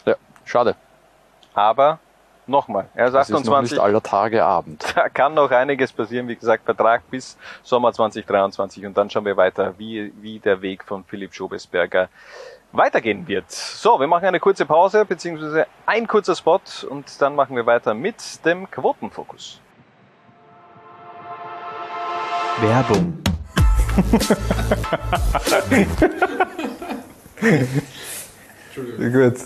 ja, schade. Aber nochmal, er ist Es ist noch 28, nicht aller Tage Abend. da kann noch einiges passieren. Wie gesagt, Vertrag bis Sommer 2023 und dann schauen wir weiter, wie, wie der Weg von Philipp Schobesberger weitergehen wird. So, wir machen eine kurze Pause, beziehungsweise ein kurzer Spot und dann machen wir weiter mit dem Quotenfokus. Werbung. Gut.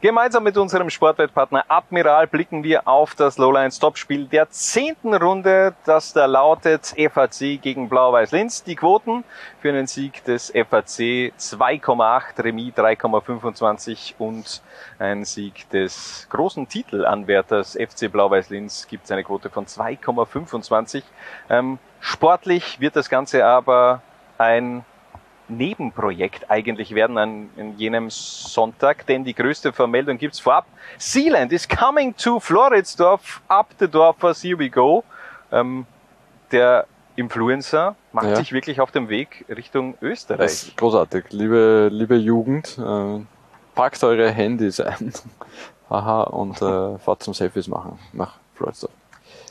Gemeinsam mit unserem Sportwettpartner Admiral blicken wir auf das Lowline Stopspiel der zehnten Runde, das da lautet FAC gegen Blau-Weiß Linz. Die Quoten für einen Sieg des FAC 2,8, Remis 3,25 und ein Sieg des großen Titelanwärters FC Blau-Weiß Linz gibt es eine Quote von 2,25. Ähm, sportlich wird das Ganze aber ein Nebenprojekt eigentlich werden an, an jenem Sonntag, denn die größte Vermeldung gibt's vorab. Sealand is coming to Floridsdorf, up the Dorfers, here we go. Ähm, der Influencer macht Ja. sich wirklich auf dem Weg Richtung Das Österreich. ist großartig. Liebe, liebe Jugend, äh, packt eure Handys ein. Haha, und äh, fahrt zum Selfies machen nach Floridsdorf.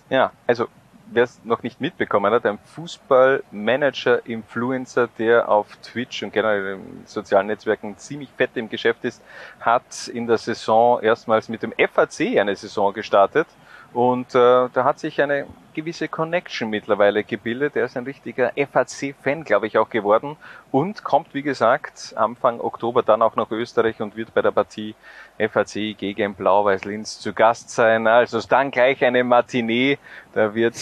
Ja, also wer es noch nicht mitbekommen hat, ein Fußballmanager-Influencer, der auf Twitch und generell in sozialen Netzwerken ziemlich fett im Geschäft ist, hat in der Saison erstmals mit dem FAC eine Saison gestartet. Und äh, da hat sich eine gewisse Connection mittlerweile gebildet. Er ist ein richtiger FAC-Fan, glaube ich, auch geworden. Und kommt, wie gesagt, Anfang Oktober dann auch nach Österreich und wird bei der Partie FAC gegen Blau-Weiß Linz zu Gast sein. Also ist dann gleich eine Matinee. Da wird,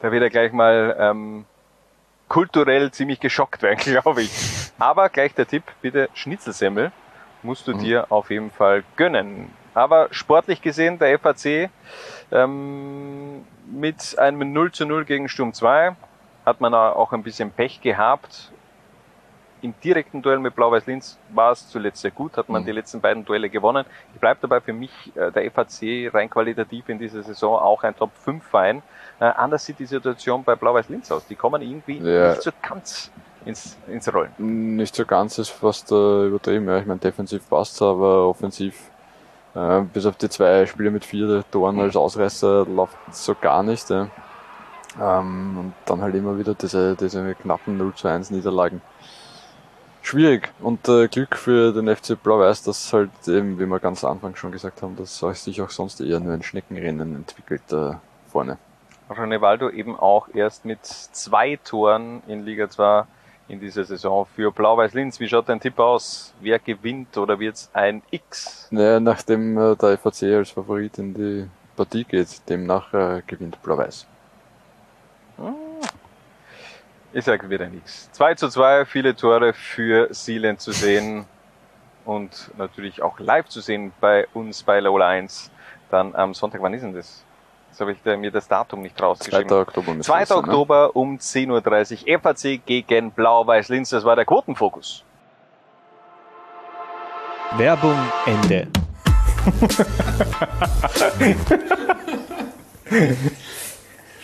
da wird er gleich mal ähm, kulturell ziemlich geschockt werden, glaube ich. Aber gleich der Tipp, bitte Schnitzelsemmel musst du dir auf jeden Fall gönnen. Aber sportlich gesehen, der FAC ähm, mit einem 0 zu 0 gegen Sturm 2 hat man auch ein bisschen Pech gehabt. Im direkten Duell mit Blau-Weiß Linz war es zuletzt sehr gut, hat man Mhm. die letzten beiden Duelle gewonnen. Ich bleibe dabei für mich äh, der FAC rein qualitativ in dieser Saison auch ein Top 5 Verein. Äh, anders sieht die Situation bei Blau-Weiß Linz aus. Die kommen irgendwie Ja. nicht so ganz ins, ins Rollen. Nicht so ganz ist fast äh, übertrieben. Ja. Ich meine, defensiv passt aber offensiv, äh, bis auf die zwei Spiele mit vier Toren als Ausreißer, läuft so gar nicht. Ja. Ähm, und dann halt immer wieder diese, diese knappen 0 zu 1 Niederlagen. Schwierig und äh, Glück für den FC Blau-Weiß, dass halt eben, wie wir ganz am Anfang schon gesagt haben, dass sich auch sonst eher nur ein Schneckenrennen entwickelt da vorne. Ronaldo eben auch erst mit zwei Toren in Liga 2 in dieser Saison für Blau-Weiß Linz. Wie schaut dein Tipp aus? Wer gewinnt oder wird's ein X? Naja, nachdem äh, der FAC als Favorit in die Partie geht, demnach äh, gewinnt Blau-Weiß. Ich sage wieder nichts. 2 zu 2, viele Tore für Sealand zu sehen und natürlich auch live zu sehen bei uns bei Lola 1. Dann am Sonntag, wann ist denn das? Jetzt habe ich da mir das Datum nicht 2. rausgeschrieben. Oktober müsste 2. das sein, ne? Oktober um 10.30 Uhr FAC gegen Blau-Weiß Linz. Das war der Quotenfokus. Werbung Ende.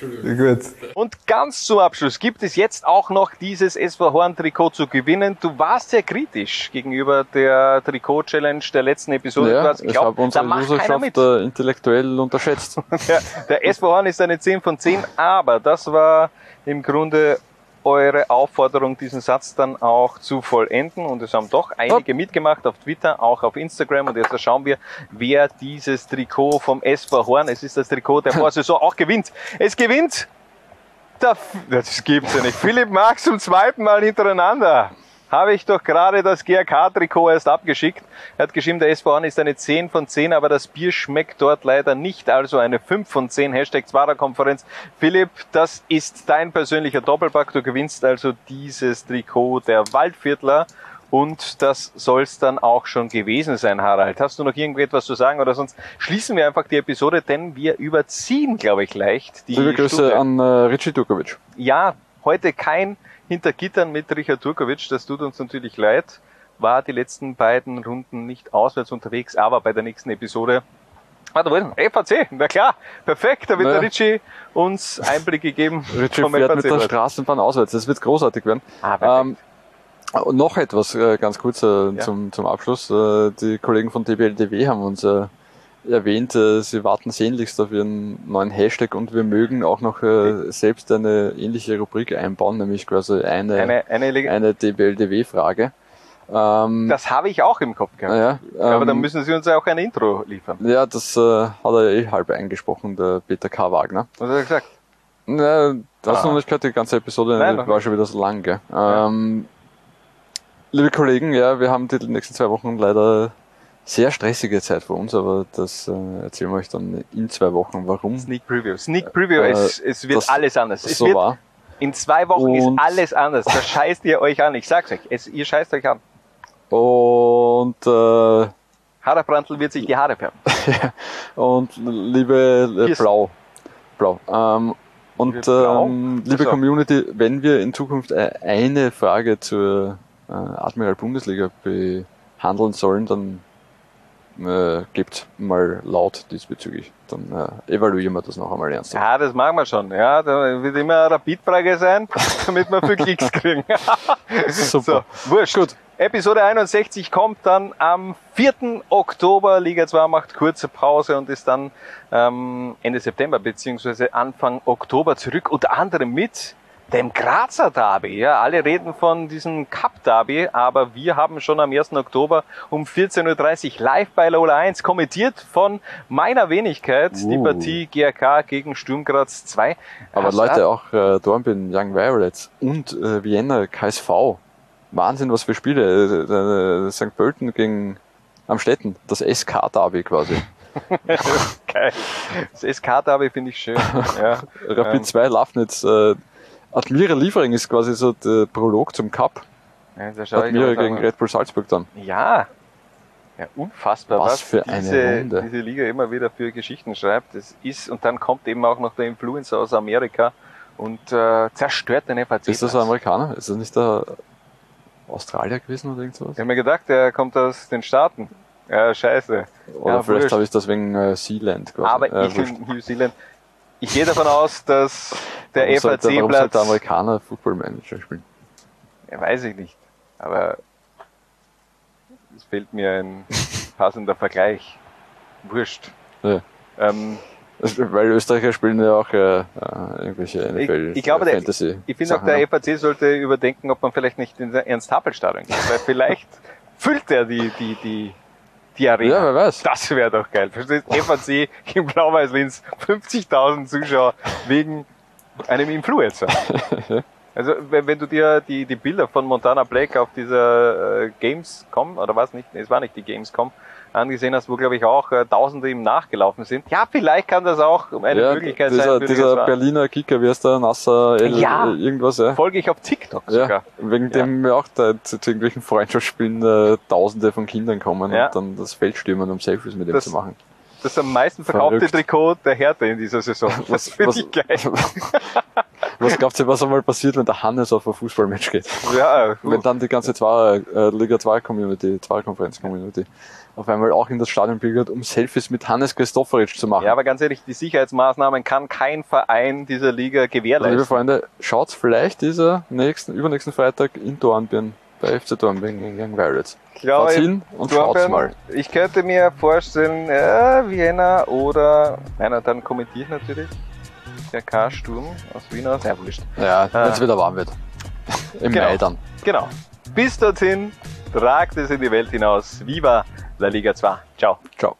Gut. Und ganz zum Abschluss gibt es jetzt auch noch dieses SV Horn Trikot zu gewinnen. Du warst sehr kritisch gegenüber der Trikot-Challenge der letzten Episode. Ja, ich da unsere macht keiner Userschaft mit. äh, intellektuell unterschätzt. Der, der SV Horn ist eine 10 von 10, aber das war im Grunde eure Aufforderung, diesen Satz dann auch zu vollenden. Und es haben doch einige mitgemacht auf Twitter, auch auf Instagram. Und jetzt schauen wir, wer dieses Trikot vom SV Horn, es ist das Trikot der Vorsaison, auch gewinnt. Es gewinnt der, F- das gibt's ja nicht. Philipp Marx zum zweiten Mal hintereinander. Habe ich doch gerade das GRK-Trikot erst abgeschickt. Er hat geschrieben, der SV Horn ist eine 10 von 10, aber das Bier schmeckt dort leider nicht. Also eine 5 von 10. Hashtag Zwarer-Konferenz. Philipp, das ist dein persönlicher Doppelpack. Du gewinnst also dieses Trikot der Waldviertler. Und das soll's dann auch schon gewesen sein, Harald. Hast du noch irgendetwas zu sagen oder sonst schließen wir einfach die Episode, denn wir überziehen, glaube ich, leicht die Liebe Grüße Stunde. an äh, Richie Dukovic. Ja, heute kein hinter Gittern mit Richard Turkovic, das tut uns natürlich leid. War die letzten beiden Runden nicht auswärts unterwegs, aber bei der nächsten Episode Warte, wo ist denn? FAC, na klar, perfekt, da wird Naja. der Richie uns Einblick gegeben. Richie vom fährt mit der FAC. Straßenbahn auswärts. Das wird großartig werden. Ah, ähm, noch etwas äh, ganz kurz äh, Ja. zum, zum Abschluss. Äh, die Kollegen von DBLDW haben uns äh, erwähnt, äh, sie warten sehnlichst auf ihren neuen Hashtag und wir mögen auch noch äh, selbst eine ähnliche Rubrik einbauen, nämlich quasi eine, Eine, eine, eine DBLDW-Frage. Ähm, das habe ich auch im Kopf gehabt. ja, aber dann ähm, müssen Sie uns ja auch ein Intro liefern. ja, das äh, hat er eh halb eingesprochen, der Peter K. Wagner. Was hat er gesagt? Na, das Ah. noch nicht gehört, die ganze Episode Nein, war schon wieder so lang, gell? Ähm, liebe Kollegen, ja, wir haben die nächsten zwei Wochen leider sehr stressige Zeit vor uns, aber das äh, erzählen wir euch dann in zwei Wochen, warum. Sneak Preview. Sneak Preview, Äh, es, es wird alles anders. Es so wird, war. in zwei Wochen ist Und- alles anders. Da scheißt ihr euch an. Ich sag's euch. Es, ihr scheißt euch an. Und, äh, Harald Brandl wird sich die Haare färben. und liebe äh, ist- Blau. Blau. Ähm, und ähm, liebe Also. Community, wenn wir in Zukunft äh, eine Frage zur äh, Admiral Bundesliga behandeln sollen, dann äh, gebt mal laut diesbezüglich. Dann äh, evaluieren wir das noch einmal ernsthaft. Ja, das machen wir schon. Ja, da wird immer eine Rapidfrage sein, damit wir viel Klicks kriegen. Super. So, wurscht. Gut. Episode 61 kommt dann am 4. Oktober. Liga 2 macht kurze Pause und ist dann ähm, Ende September beziehungsweise Anfang Oktober zurück. Unter anderem mit dem Grazer Derby. Ja, alle reden von diesem Cup Derby, aber wir haben schon am 1. Oktober um 14.30 Uhr live bei Lola 1 kommentiert von meiner Wenigkeit die Uh. Partie GRK gegen Sturm Graz 2. Aber Hast- Leute, auch äh, Dornbirn Young Violets und äh, Vienna KSV. Wahnsinn, was für Spiele. Äh, äh, St. Pölten gegen Amstetten. Das SK-Derby quasi. Geil. Das SK-Derby finde ich schön. Ja. Rapid Ähm, 2 Lafnitz. Äh, Admira Liefering ist quasi so der Prolog zum Cup. Ja, Admira gegen. Red Bull Salzburg dann. Ja. Ja, unfassbar, Was was, für eine diese, Runde. diese Liga immer wieder für Geschichten schreibt. Das ist, und dann kommt eben auch noch der Influencer aus Amerika und äh, zerstört den FAC. Ist das ein Amerikaner? Ist das nicht der Australier gewesen oder irgend sowas? Ich habe mir gedacht, der kommt aus den Staaten. Ja, scheiße. Oder ja, vielleicht habe ich das wegen äh, Sealand quasi. Aber Äh, ich in New Zealand. Ich gehe davon aus, dass der warum sollte, warum sollte FAC-Platz. der Amerikaner Football Manager spielen? Ja, weiß ich nicht. Aber es fehlt mir ein passender Vergleich. Wurscht. Ja. Ähm, Also, Weil Österreicher spielen ja auch äh, äh, irgendwelche ich, NFL ich glaube, der, Fantasy. ich finde auch, der. FAC sollte überdenken, ob man vielleicht nicht in Ernst-Happel-Stadion geht. Weil vielleicht füllt er die, die, die, die Arena. Ja, wer weiß. Das wäre doch geil. Verstehst du? FAC im Blau-Weiß-Linz, 50.000 Zuschauer wegen einem Influencer. Also wenn, wenn du dir die, die Bilder von Montana Black auf dieser äh, Gamescom, oder was nicht, es war nicht die Gamescom, angesehen hast, wo glaube ich auch äh, Tausende ihm nachgelaufen sind. Ja, vielleicht kann das auch eine ja, Möglichkeit dieser, sein. für dieser die Berliner Kicker, wie heißt der? Nasser L, Ja. irgendwas, ja. Folge ich auf TikTok Ja, sogar. wegen Ja. dem ja auch da zu, zu irgendwelchen Freundschaftsspielen äh, Tausende von Kindern kommen Ja. und dann das Feld stürmen, um Selfies mit ihm Das- zu machen. Das am meisten verkaufte Verrückt. Trikot der Härte in dieser Saison. Das Was- finde ich geil. Was glaubt ihr, was einmal passiert, wenn der Hannes auf ein Fußballmatch geht? Ja, Wenn dann die ganze zwei, äh, Liga 2 Community, Zweierkonferenz Community auf einmal auch in das Stadion pilgert, um Selfies mit Hannes Christoforic zu machen. ja, aber ganz ehrlich, die Sicherheitsmaßnahmen kann kein Verein dieser Liga Also, liebe gewährleisten. Freunde, schaut vielleicht dieser nächsten, übernächsten Freitag in Dornbirn bei FC Dornbirn gegen Violets. Ich glaube, hin und Dornbirn, schaut's mal. Ich könnte mir vorstellen, ja, Vienna oder, nein, dann kommentiere ich natürlich. Der K-Sturm aus Wien aus. Ja, wurscht. Ja, wenn es Ah. wieder warm wird. Im Genau. Mai dann. Genau. Bis dorthin, tragt es in die Welt hinaus. Viva La Liga 2. Ciao. Ciao.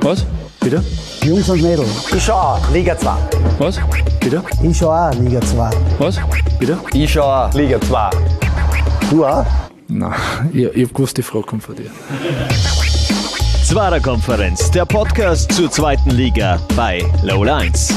Was? Bitte? Jungs und Mädels. Ich schau auch Liga 2. Was? Bitte? Ich schau auch Liga 2. Was? Bitte? Ich schau auch. Liga 2. Du auch? Nein, ich, ich hab gewusst, die Frage kommt von dir. Zwarer Konferenz, der Podcast zur zweiten Liga bei Low Lines.